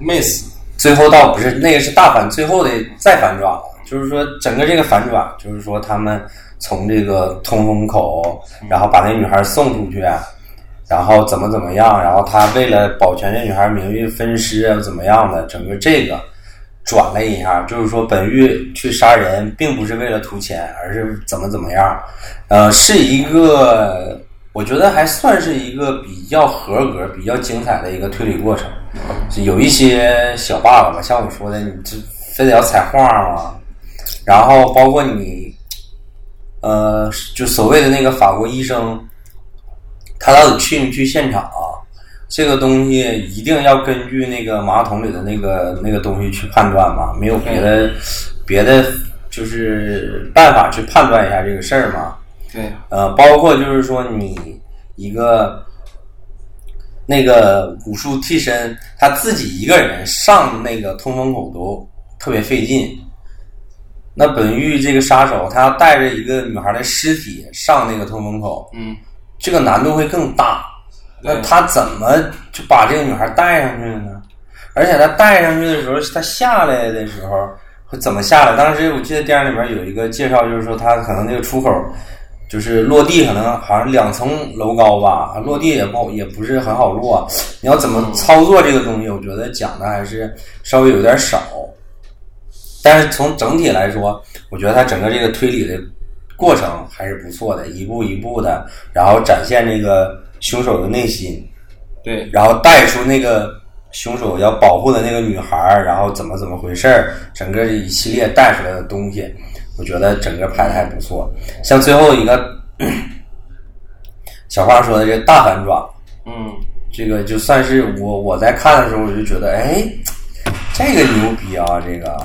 没死，最后倒不是那个是大反，最后的再反转了，就是说整个这个反转，就是说他们从这个通风口，然后把那女孩送出去，然后怎么怎么样，然后他为了保全这女孩名誉分尸啊怎么样的，整个这个转了一下，就是说本玉去杀人并不是为了图钱，而是怎么怎么样，呃，是一个我觉得还算是一个比较合格、比较精彩的一个推理过程。有一些小 bug 吧，像我说的，你这非得要彩画嘛，然后包括你，呃，就所谓的那个法国医生，他到底去没去现场啊、这个东西一定要根据那个马桶里的那个那个东西去判断吗？没有别的别的就是办法去判断一下这个事儿吗？对，呃，包括就是说你一个那个武术替身，他自己一个人上那个通风口都特别费劲。那本玉这个杀手，他要带着一个女孩的尸体上那个通风口，嗯，这个难度会更大。那他怎么就把这个女孩带上去了呢？而且他带上去的时候，他下来的时候会怎么下来？当时我记得电影里面有一个介绍，就是说他可能那个出口就是落地，可能好像两层楼高吧，落地也不也不是很好落。你要怎么操作这个东西？我觉得讲的还是稍微有点少。但是从整体来说，我觉得它整个这个推理的过程还是不错的，一步一步的，然后展现这个凶手的内心，对，然后带出那个凶手要保护的那个女孩儿，然后怎么怎么回事儿，整个这一系列带出来的东西，我觉得整个拍的还不错。像最后一个小花说的这个大反转，嗯，这个就算是我我在看的时候，我就觉得，哎，这个牛逼啊！这个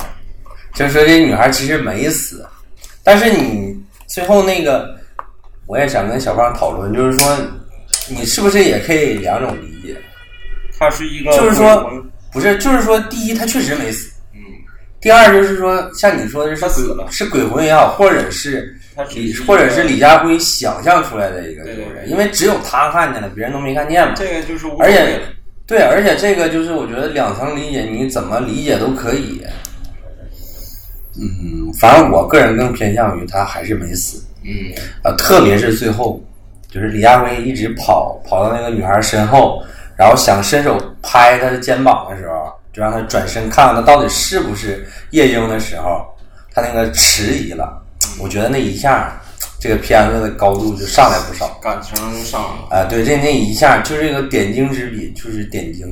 就是说这女孩其实没死，但是你最后那个，我也想跟小胖讨论，就是说，你是不是也可以两种理解？他是一个就是说，不是，就是说，第一，他确实没死；嗯，第二，就是说，像你说的是他死了是鬼魂也好，或者是李，或者是李家辉想象出来的一个对对，因为只有他看见了，别人都没看见嘛。这个就是而且，对，而且这个就是我觉得两层理解，你怎么理解都可以。嗯，反正我个人更偏向于他还是没死，嗯，呃，特别是最后，就是李亚辉一直跑跑到那个女孩身后，然后想伸手拍她的肩膀的时候，就让她转身看看她到底是不是夜莺的时候，他那个迟疑了。我觉得那一下，这个片子的高度就上来不少。感情上啊，对，这那一下就是这个点睛之笔，就是点睛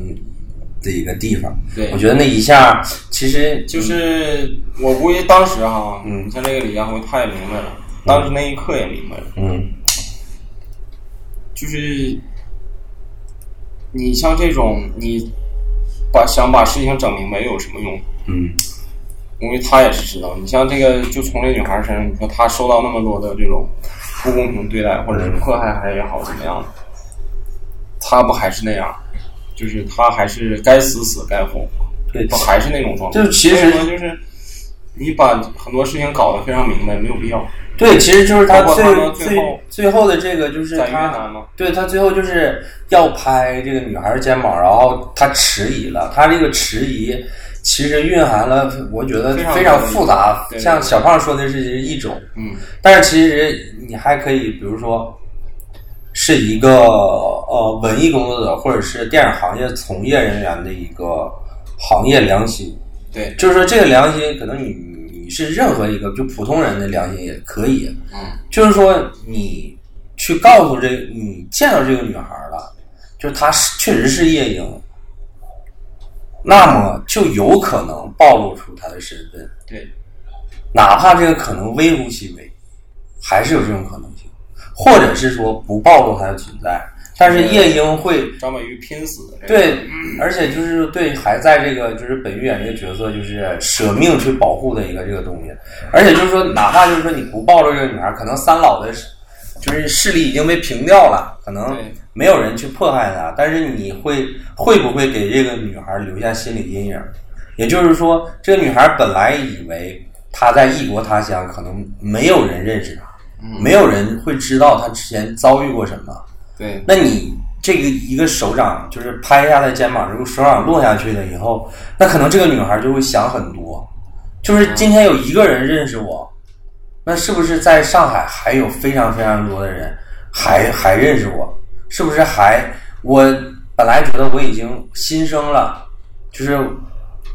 的一个地方。对我觉得那一下其实就是我估计当时哈，嗯像这个李佳辉他也明白了，当时那一刻也明白了，嗯 <tsk> 就是你像这种你把想把事情整明白有什么用？嗯因为他也是知道，你像这个，就从这女孩身上，你说她受到那么多的这种不公平对待，或者是迫害还也好，怎么样的，她不还是那样？就是他还是该死死，该活活，对不还是那种状态？就其实就是你把很多事情搞得非常明白，没有必要。对，其实就是他最他最最后最后的这个就是他，对他最后就是要拍这个女孩的肩膀，然后他迟疑了。他这个迟疑其实蕴含了，我觉得非常复杂。像小胖说的是一种，嗯，但是其实你还可以，比如说是一个呃文艺工作者或者是电影行业从业人员的一个行业良心。对，就是说这个良心，可能你你是任何一个就普通人的良心也可以。嗯，就是说你去告诉这你见到这个女孩了，就是她是确实是夜莺，那么就有可能暴露出她的身份，对，哪怕这个可能微乎其微，还是有这种可能性，或者是说不暴露她的存在，但是夜莺会张美玉拼死的，对，而且就是对还在这个就是本玉演这个角色，就是舍命去保护的一个这个东西，而且就是说，哪怕就是说你不暴露这个女孩，可能三老的就是势力已经被平掉了，可能没有人去迫害她，但是你会会不会给这个女孩留下心理阴影？也就是说，这个女孩本来以为她在异国他乡，可能没有人认识她，没有人会知道他之前遭遇过什么。对，那你这个一个手掌就是拍一下来肩膀，如果手掌落下去了以后，那可能这个女孩就会想很多，就是今天有一个人认识我，那是不是在上海还有非常非常多的人还还认识我？是不是还我本来觉得我已经新生了，就是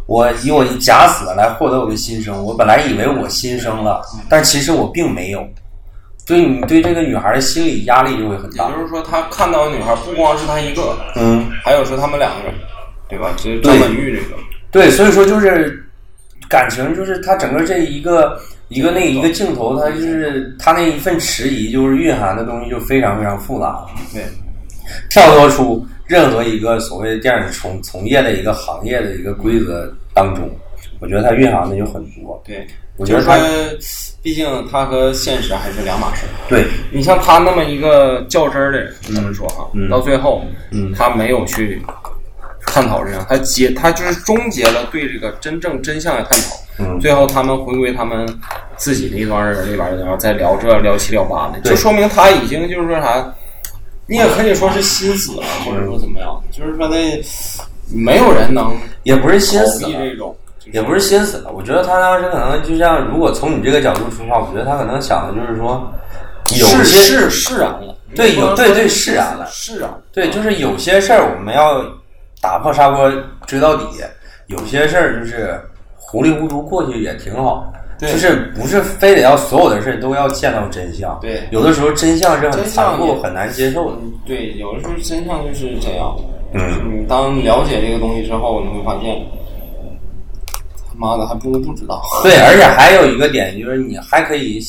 我以我假死来获得我的新生，我本来以为我新生了，但其实我并没有。对你对这个女孩的心理压力就会很大也。就是说，他看到的女孩不光是他一个，嗯，还有是他们两个人，对吧？这对张本玉这个，对，所以说就是感情，就是他整个这一个一个那一个镜头，他就是他那一份迟疑，就是蕴含的东西就非常非常复杂。对，跳脱出任何一个所谓的电影从从业的一个行业的一个规则当中，我觉得它蕴含的有很多。对，我觉得他毕竟他和现实还是两码事儿。对，你像他那么一个较真儿的人，咱们说哈，嗯到最后，嗯他没有去探讨这样，他结他就是终结了对这个真正真相的探讨。嗯。最后他们回归他们自己的一帮人里边儿，然后再聊这聊七聊八的，就说明他已经就是说啥，你也可以说是心死了，或者说怎么样，就是说那没有人能也不是心死这种，就是也不是心死了。我觉得他当时可能就像，如果从你这个角度出发，我觉得他可能想的就是说，有是些是释然了，对有对对释释然了释然，对，就是有些事儿我们要打破砂锅追到底，有些事儿就是糊里糊涂过去也挺好。对就是不是非得要所有的事都要见到真相。对有的时候真相是很残酷、很难接受的。嗯，对，有的时候真相就是这样。嗯你当了解这个东西之后，你会发现，他妈的还不如不知道。对，而且还有一个点就是，你还可以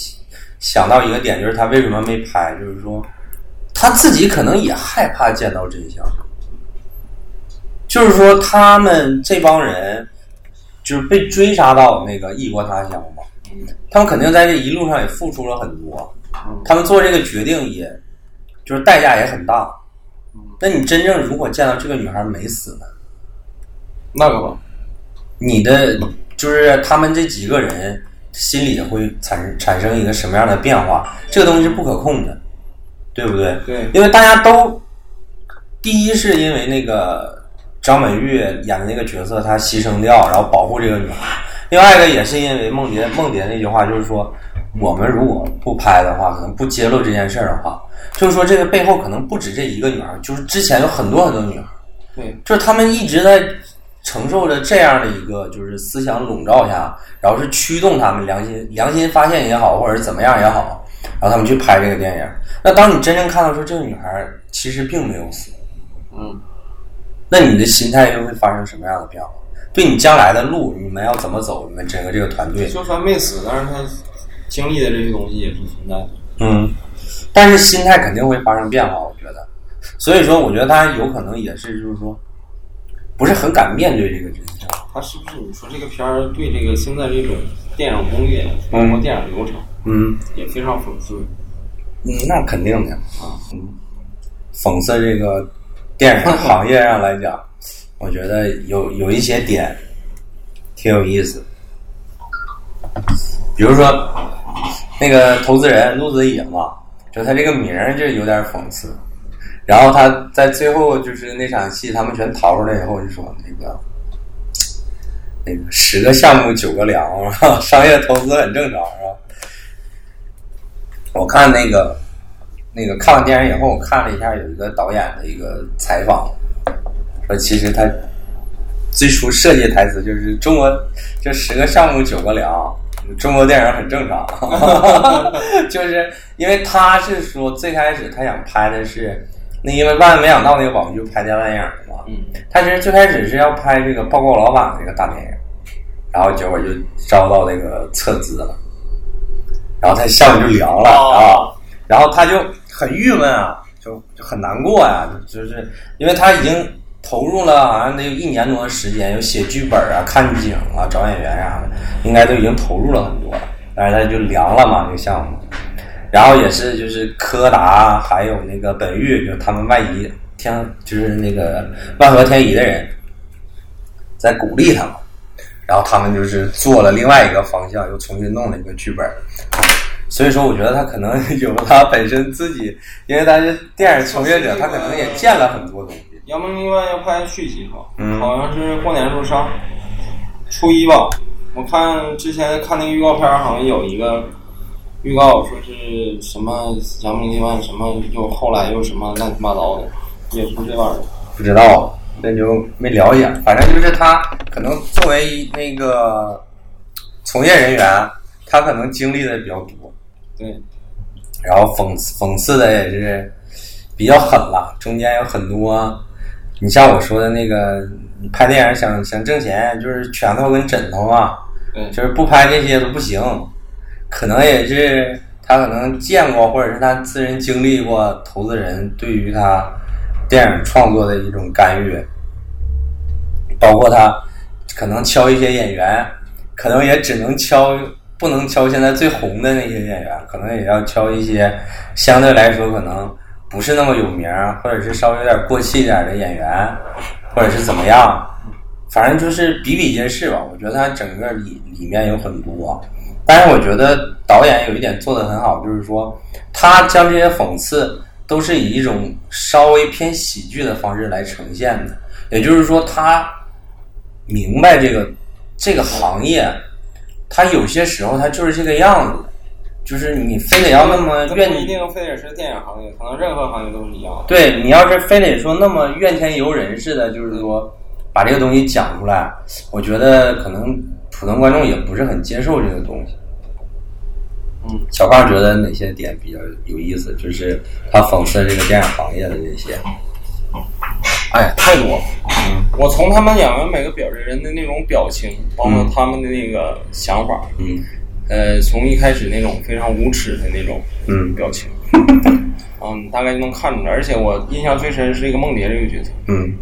想到一个点，就是他为什么没拍，就是说他自己可能也害怕见到真相。就是说，他们这帮人就是被追杀到那个异国他乡嘛，他们肯定在这一路上也付出了很多，他们做这个决定也，就是代价也很大。那你真正如果见到这个女孩没死呢？那个吧，你的就是他们这几个人心里会产产生一个什么样的变化？这个东西是不可控的，对不对？对因为大家都，第一是因为那个张本煜演的那个角色他牺牲掉，然后保护这个女孩；另外一个也是因为梦蝶梦蝶那句话，就是说我们如果不拍的话，可能不揭露这件事儿的话，就是说这个背后可能不止这一个女孩，就是之前有很多很多女孩。对，就是他们一直在承受着这样的一个就是思想笼罩下，然后是驱动他们良心良心发现也好，或者是怎么样也好，然后他们去拍这个电影。那当你真正看到说这个女孩其实并没有死，嗯，那你的心态又会发生什么样的变化？对你将来的路，你们要怎么走？你们整个这个团队，就算没死，但是他经历的这些东西也是存在的。嗯，但是心态肯定会发生变化，我觉得。所以说，我觉得他有可能也是，就是说，不是很敢面对这个真相。他是不是你说这个片儿对这个现在这种电影工业，包括电影流程，嗯也非常讽刺嗯，那肯定的。啊？嗯，讽刺这个电影行业上来讲，我觉得有有一些点挺有意思。比如说，那个投资人陆子野嘛，就他这个名儿就有点讽刺。然后他在最后就是那场戏，他们全逃出来以后，就说那个那个十个项目九个凉，商业投资很正常，是吧？我看那个那个看完电影以后，我看了一下有一个导演的一个采访，说其实他最初设计台词就是中国这十个项目九个凉，中国电影很正常，<laughs> 就是因为他是说最开始他想拍的是那因为万万没想到那个网剧拍电影的嘛，嗯，他其实最开始是要拍这个报告老板的这个大电影，然后结果就招到这个撤资了，然后他项目就凉了啊，然后他就很郁闷啊，就就很难过呀、就就是因为他已经投入了好像得有一年多的时间，有写剧本啊、看景啊、找演员啥的，应该都已经投入了很多了，但是他就凉了嘛这个项目。然后也是就是柯达还有那个本域，就他们外移天就是那个万和天宜的人在鼓励他们，然后他们就是做了另外一个方向，又重新弄了一个剧本。所以说，我觉得他可能有他本身自己，因为他是电影从业者，他可能也见了很多东西。阳光明万要拍续集哈，嗯好像是过年时候上，初一吧。我看之前看那个预告片，好像有一个预告说是什么阳明一万什么，又后来又什么乱七八糟的，也是这玩意儿。不知道，那就没了解。反正就是他可能作为那个从业人员，他可能经历的比较多，对，然后讽刺讽刺的也是比较狠了，中间有很多。你像我说的那个，你拍电影想想挣钱，就是拳头跟枕头嘛，对就是不拍这些都不行。可能也是他可能见过，或者是他自身经历过投资人对于他电影创作的一种干预，包括他可能敲一些演员，可能也只能敲，不能敲现在最红的那些演员，可能也要敲一些相对来说可能不是那么有名，或者是稍微有点过气一点的演员，或者是怎么样，反正就是比比皆是吧。我觉得他整个里里面有很多，但是我觉得导演有一点做的很好，就是说他将这些讽刺都是以一种稍微偏喜剧的方式来呈现的，也就是说他明白这个这个行业，他有些时候他就是这个样子，就是你非得要那么这怨不一定非得是电影行业，可能任何行业都是一样的。对你要是非得说那么怨天尤人似的，就是说把这个东西讲出来，我觉得可能普通观众也不是很接受这个东西。嗯，小胖觉得哪些点比较有意思？就是他讽刺这个电影行业的这些。哎，太多了。我从他们演员每个表人的那种表情，包括他们的那个想法，嗯呃，从一开始那种非常无耻的那种嗯表情，<laughs> 嗯，大概就能看出来。而且我印象最深是这个梦蝶这个角色，嗯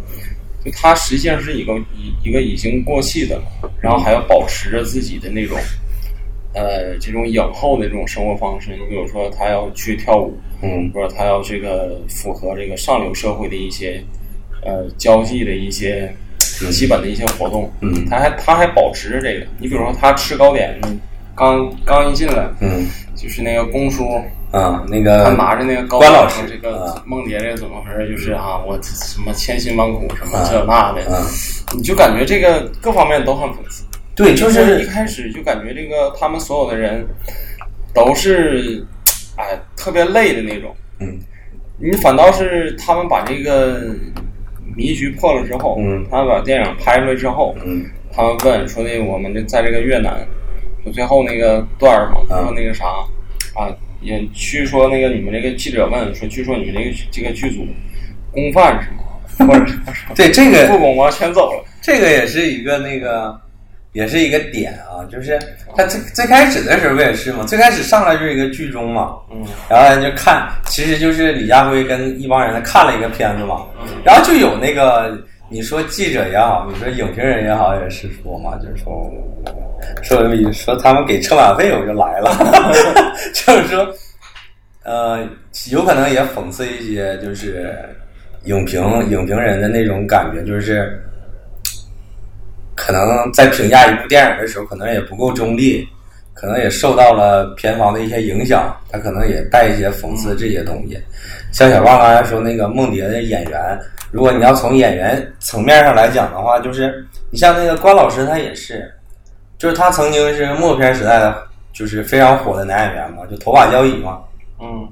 就他实际上是一个一一个已经过气的，然后还要保持着自己的那种，呃，这种影后的这种生活方式。你比如说，他要去跳舞，嗯。或者他要这个符合这个上流社会的一些呃交际的一些基本的一些活动，嗯。他还他还保持着这个。你比如说，他吃糕点，刚刚一进来，嗯。就是那个公叔，啊，那个他个拿着那个高关老师这个啊梦蝶这个怎么回事？就是啊，我什么千辛万苦什么啊这那的，嗯，你就感觉这个各方面都很讽刺。对，就就是一开始就感觉这个他们所有的人都是哎特别累的那种，嗯你反倒是他们把这个迷局破了之后，嗯他们把电影拍出来之后，嗯他们问说那我们这在这个越南，就最后那个段儿嘛，啊说那个啥啊，也据说那个你们那个记者问说，据说你们那个这个剧组公犯是吗？<laughs> 或者对这个不公完全走了，这个也是一个那个，也是一个点啊，就是他最最开始的时候不也是吗，最开始上来就是一个剧中嘛，嗯然后就看，其实就是李家辉跟一帮人看了一个片子嘛，嗯然后就有那个你说记者也好，你说影评人也好，也是说嘛，就是说说说他们给车马费我就来了，<laughs> 就是说，呃，有可能也讽刺一些就是影评影评人的那种感觉，就是可能在评价一部电影的时候，可能也不够中立，可能也受到了片方的一些影响，他可能也带一些讽刺这些东西。像小胖刚才说那个梦蝶的演员，如果你要从演员层面上来讲的话，就是你像那个关老师，他也是，就是他曾经是默片时代的，就是非常火的男演员嘛，就头发交椅嘛，嗯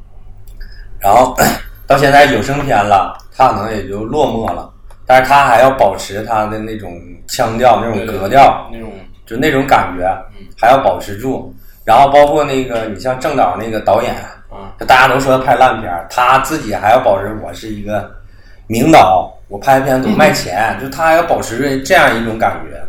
然后 <clears throat> 到现在有声片了，他可能也就落寞了，但是他还要保持他的那种腔调、那种格调，那种就那种感觉还要保持住。然后包括那个你像郑导那个导演，大家都说他拍烂片儿，他自己还要保持我是一个名导，我拍片总卖 <laughs> 钱，就他还要保持着这样一种感觉。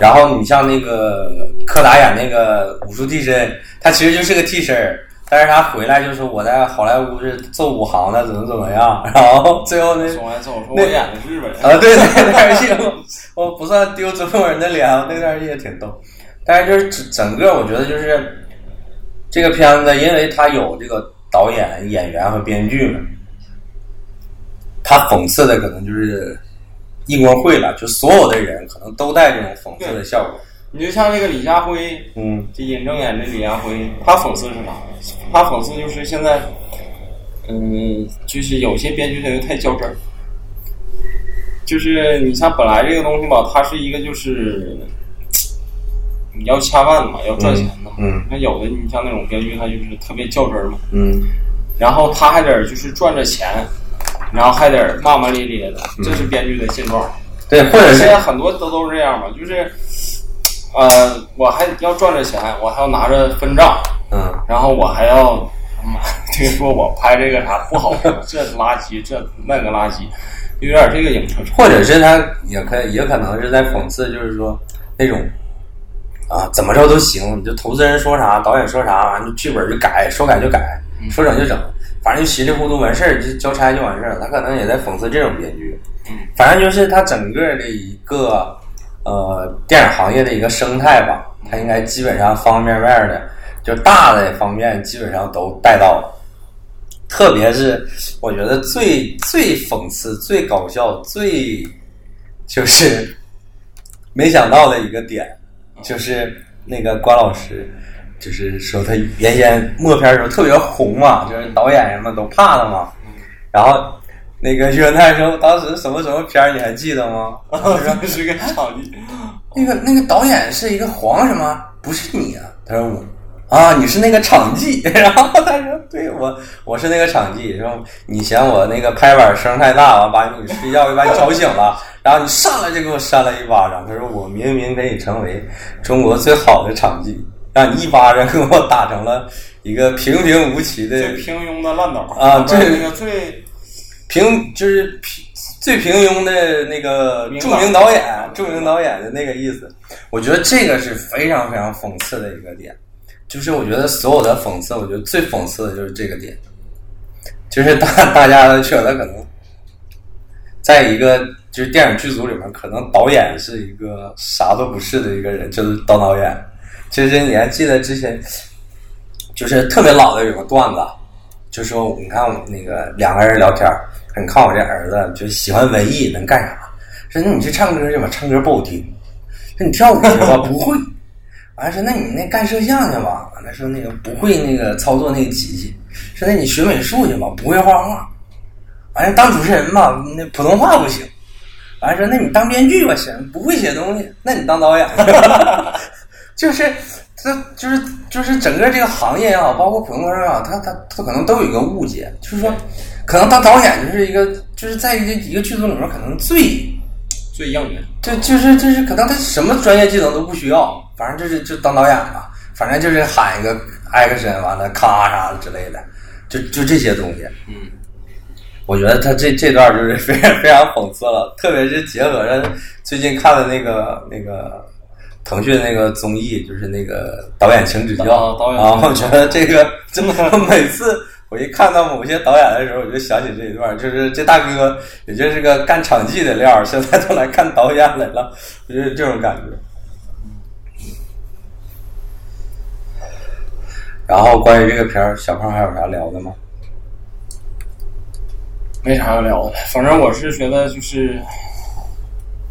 然后你像那个柯达演那个武术替身，他其实就是个替身儿，但是他回来就说我在好莱坞是做武行的，怎么怎么样，然后最后那我演的是日本人，啊，对那段戏我我不算丢中国人的脸，那段戏也挺逗。但是就是整整个我觉得就是这个片子，因为它有这个导演、演员和编剧嘛，他讽刺的可能就是一锅烩了，就所有的人可能都带这种讽刺的效果。你就像那个李家辉，嗯这尹正演的李家辉，他讽刺是啥？他讽刺就是现在，嗯，就是有些编剧他就太较真儿，就是你像本来这个东西吧，它是一个就是你要掐饭的嘛，要赚钱的嘛。嗯那有的你像那种编剧，他就是特别较真儿嘛，嗯然后他还得就是赚着钱，然后还得骂骂咧咧的，这是编剧的现状。对，或者现在很多都都是这样吧，就是，呃，我还要赚着钱，我还要拿着分账，嗯然后我还要，妈，<laughs> 这个说我拍这个啥不好，<laughs> 这垃圾，这那个垃圾，有点这个影射。或者是他也可也可能是在讽刺，就是说那种啊怎么着都行，就投资人说啥，导演说啥，完就剧本就改，说改就改，说整就整。反正就稀里糊涂完事儿，就交差就完事儿。他可能也在讽刺这种编剧。反正就是他整个的一个呃电影行业的一个生态吧，他应该基本上方方面面的，就大的方面基本上都带到了。特别是我觉得最最讽刺、最搞笑、最就是没想到的一个点，就是那个关老师，就是说他原先默片的时候特别红嘛，就是导演什么都怕他嘛，然后。那个袁太说：“当时什么什么片儿你还记得吗？”然后说是个场地。<laughs> 那个那个导演是一个黄什么？不是你啊？他说我啊，你是那个场记。<laughs> 然后他说：“对我我是那个场记。”然后你嫌我那个拍板声太大，完把你睡觉把你吵醒了，<laughs> 然后你上来就给我扇了一巴掌。他说：“我明明可以成为中国最好的场记，让你一巴掌给我打成了一个平平无奇的最平庸的烂岛啊！最那个最。”平就是平最平庸的那个著名导演，著名导演的那个意思。我觉得这个是非常非常讽刺的一个点，就是我觉得所有的讽刺，我觉得最讽刺的就是这个点，就是大 <laughs> 大家都觉得可能，在一个就是电影剧组里面，可能导演是一个啥都不是的一个人，就是当导演。其实你还记得之前，就是特别老的有个段子，就说你看我那个两个人聊天。你看我这儿子就喜欢文艺，能干啥？说那你去唱歌去吧，唱歌不好听。说你跳舞去吧，<laughs> 不会。完说那你那干摄像去吧。完了说那个不会那个操作那个机器。说那你学美术去吧，不会画画。完了当主持人吧，那普通话不行。完说那你当编剧吧行，不会写东西。那你当导演。<laughs> 就是这就是就是整个这个行业啊，包括普通人啊，他他他可能都有一个误解，就是说。可能当导演就是一个，就是在一个一个剧组里面，可能最最硬的。就就是就是可能他什么专业技能都不需要，反正就是就当导演吧，反正就是喊一个 action，完了咔啥之类的，就就这些东西。嗯，我觉得他这这段就是 <laughs> 非常非常讽刺了，特别是结合着最近看的那个那个腾讯那个综艺，就是那个导演请指教啊，<laughs> 我觉得这个真的每次。我一看到某些导演的时候，我就想起这一段，就是这大哥也就是个干场记的料，现在都来看导演来了，就是这种感觉。然后关于这个片儿，小胖还有啥聊的吗？没啥要聊的，反正我是觉得就是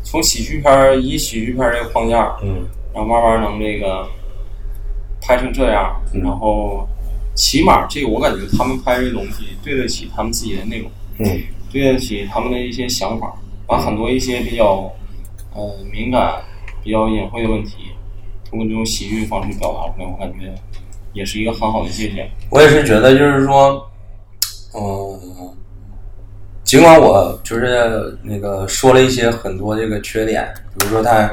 从喜剧片儿以喜剧片儿这个框架，嗯，然后慢慢能这个拍成这样，然后。起码，这个我感觉他们拍这东西对得起他们自己的内容，嗯，对得起他们的一些想法，把很多一些比较呃敏感、比较隐晦的问题，通过这种喜剧方式表达出来，我感觉也是一个很好的借鉴。我也是觉得，就是说，嗯，尽管我就是那个说了一些很多这个缺点，比如说他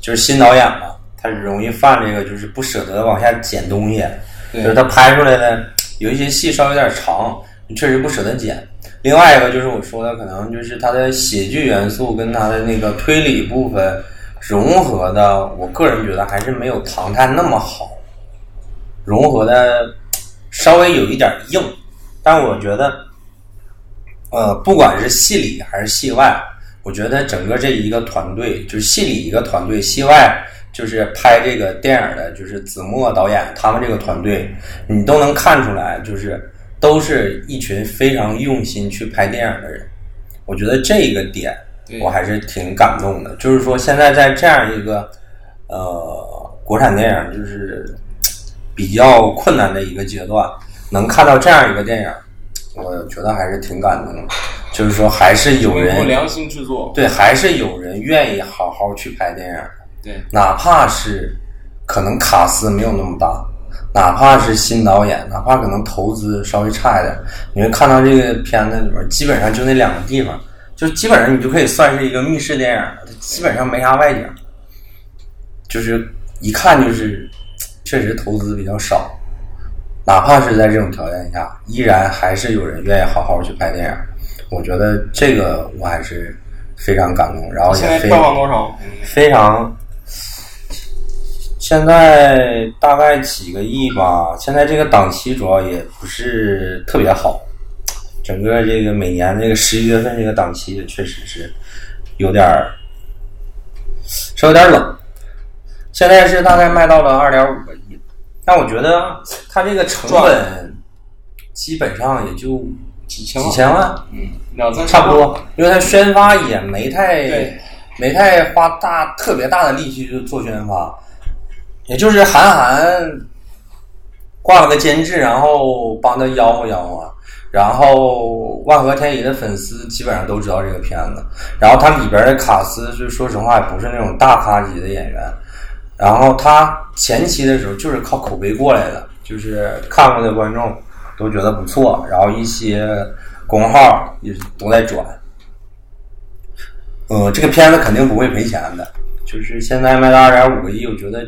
就是新导演嘛，他容易犯这个就是不舍得往下剪东西。就是他拍出来的有一些戏稍微有点长，你确实不舍得剪。另外一个就是我说的，可能就是他的喜剧元素跟他的那个推理部分融合的，我个人觉得还是没有《唐探》那么好，融合的稍微有一点硬。但我觉得，呃，不管是戏里还是戏外，我觉得整个这一个团队，就是戏里一个团队，戏外。就是拍这个电影的，就是子墨导演他们这个团队，你都能看出来，就是都是一群非常用心去拍电影的人。我觉得这个点我还是挺感动的。就是说，现在在这样一个呃国产电影就是比较困难的一个阶段，能看到这样一个电影，我觉得还是挺感动的。就是说，还是有人良心制作，对，还是有人愿意好好去拍电影。对，哪怕是可能卡斯没有那么大，哪怕是新导演，哪怕可能投资稍微差一点，你会看到这个片子里面基本上就那两个地方，就基本上你就可以算是一个密室电影，它基本上没啥外景，就是一看就是确实投资比较少，哪怕是在这种条件下，依然还是有人愿意好好去拍电影，我觉得这个我还是非常感动，然后也非票房多少？非常。现在大概几个亿吧。现在这个档期主要也不是特别好，整个这个每年这个十一月份这个档期也确实是有点儿稍微有点冷。现在是大概卖到了二点五个亿，但我觉得它这个成本基本上也就几千几千万，嗯，两三差不多，因为它宣发也没太没太花大特别大的力气就做宣发，也就是韩寒挂了个监制，然后帮他吆喝吆喝，然后万和天宜的粉丝基本上都知道这个片子，然后它里边的卡斯就说实话也不是那种大咖级的演员，然后他前期的时候就是靠口碑过来的，就是看过的观众都觉得不错，然后一些公号也都在转。呃，这个片子肯定不会赔钱的，就是现在卖到二点五个亿，我觉得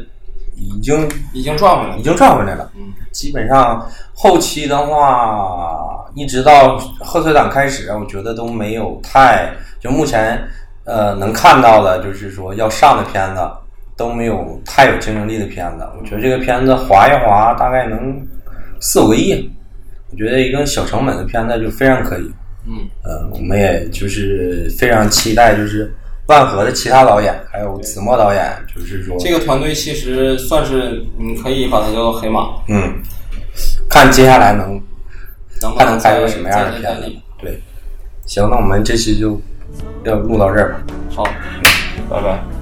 已经已经赚回来了。已经赚回来了。嗯，基本上后期的话，一直到贺岁档开始，我觉得都没有太就目前呃能看到的，就是说要上的片子都没有太有竞争力的片子。我觉得这个片子划一划，大概能四五个亿。我觉得一个小成本的片子就非常可以。嗯，呃，我们也就是非常期待，就是万和的其他导演，还有子墨导演，就是说这个团队其实算是你可以把它叫做黑马，嗯，看接下来能能看能拍出什么样的片子。对，行，那我们这期就要录到这儿吧。好，拜拜。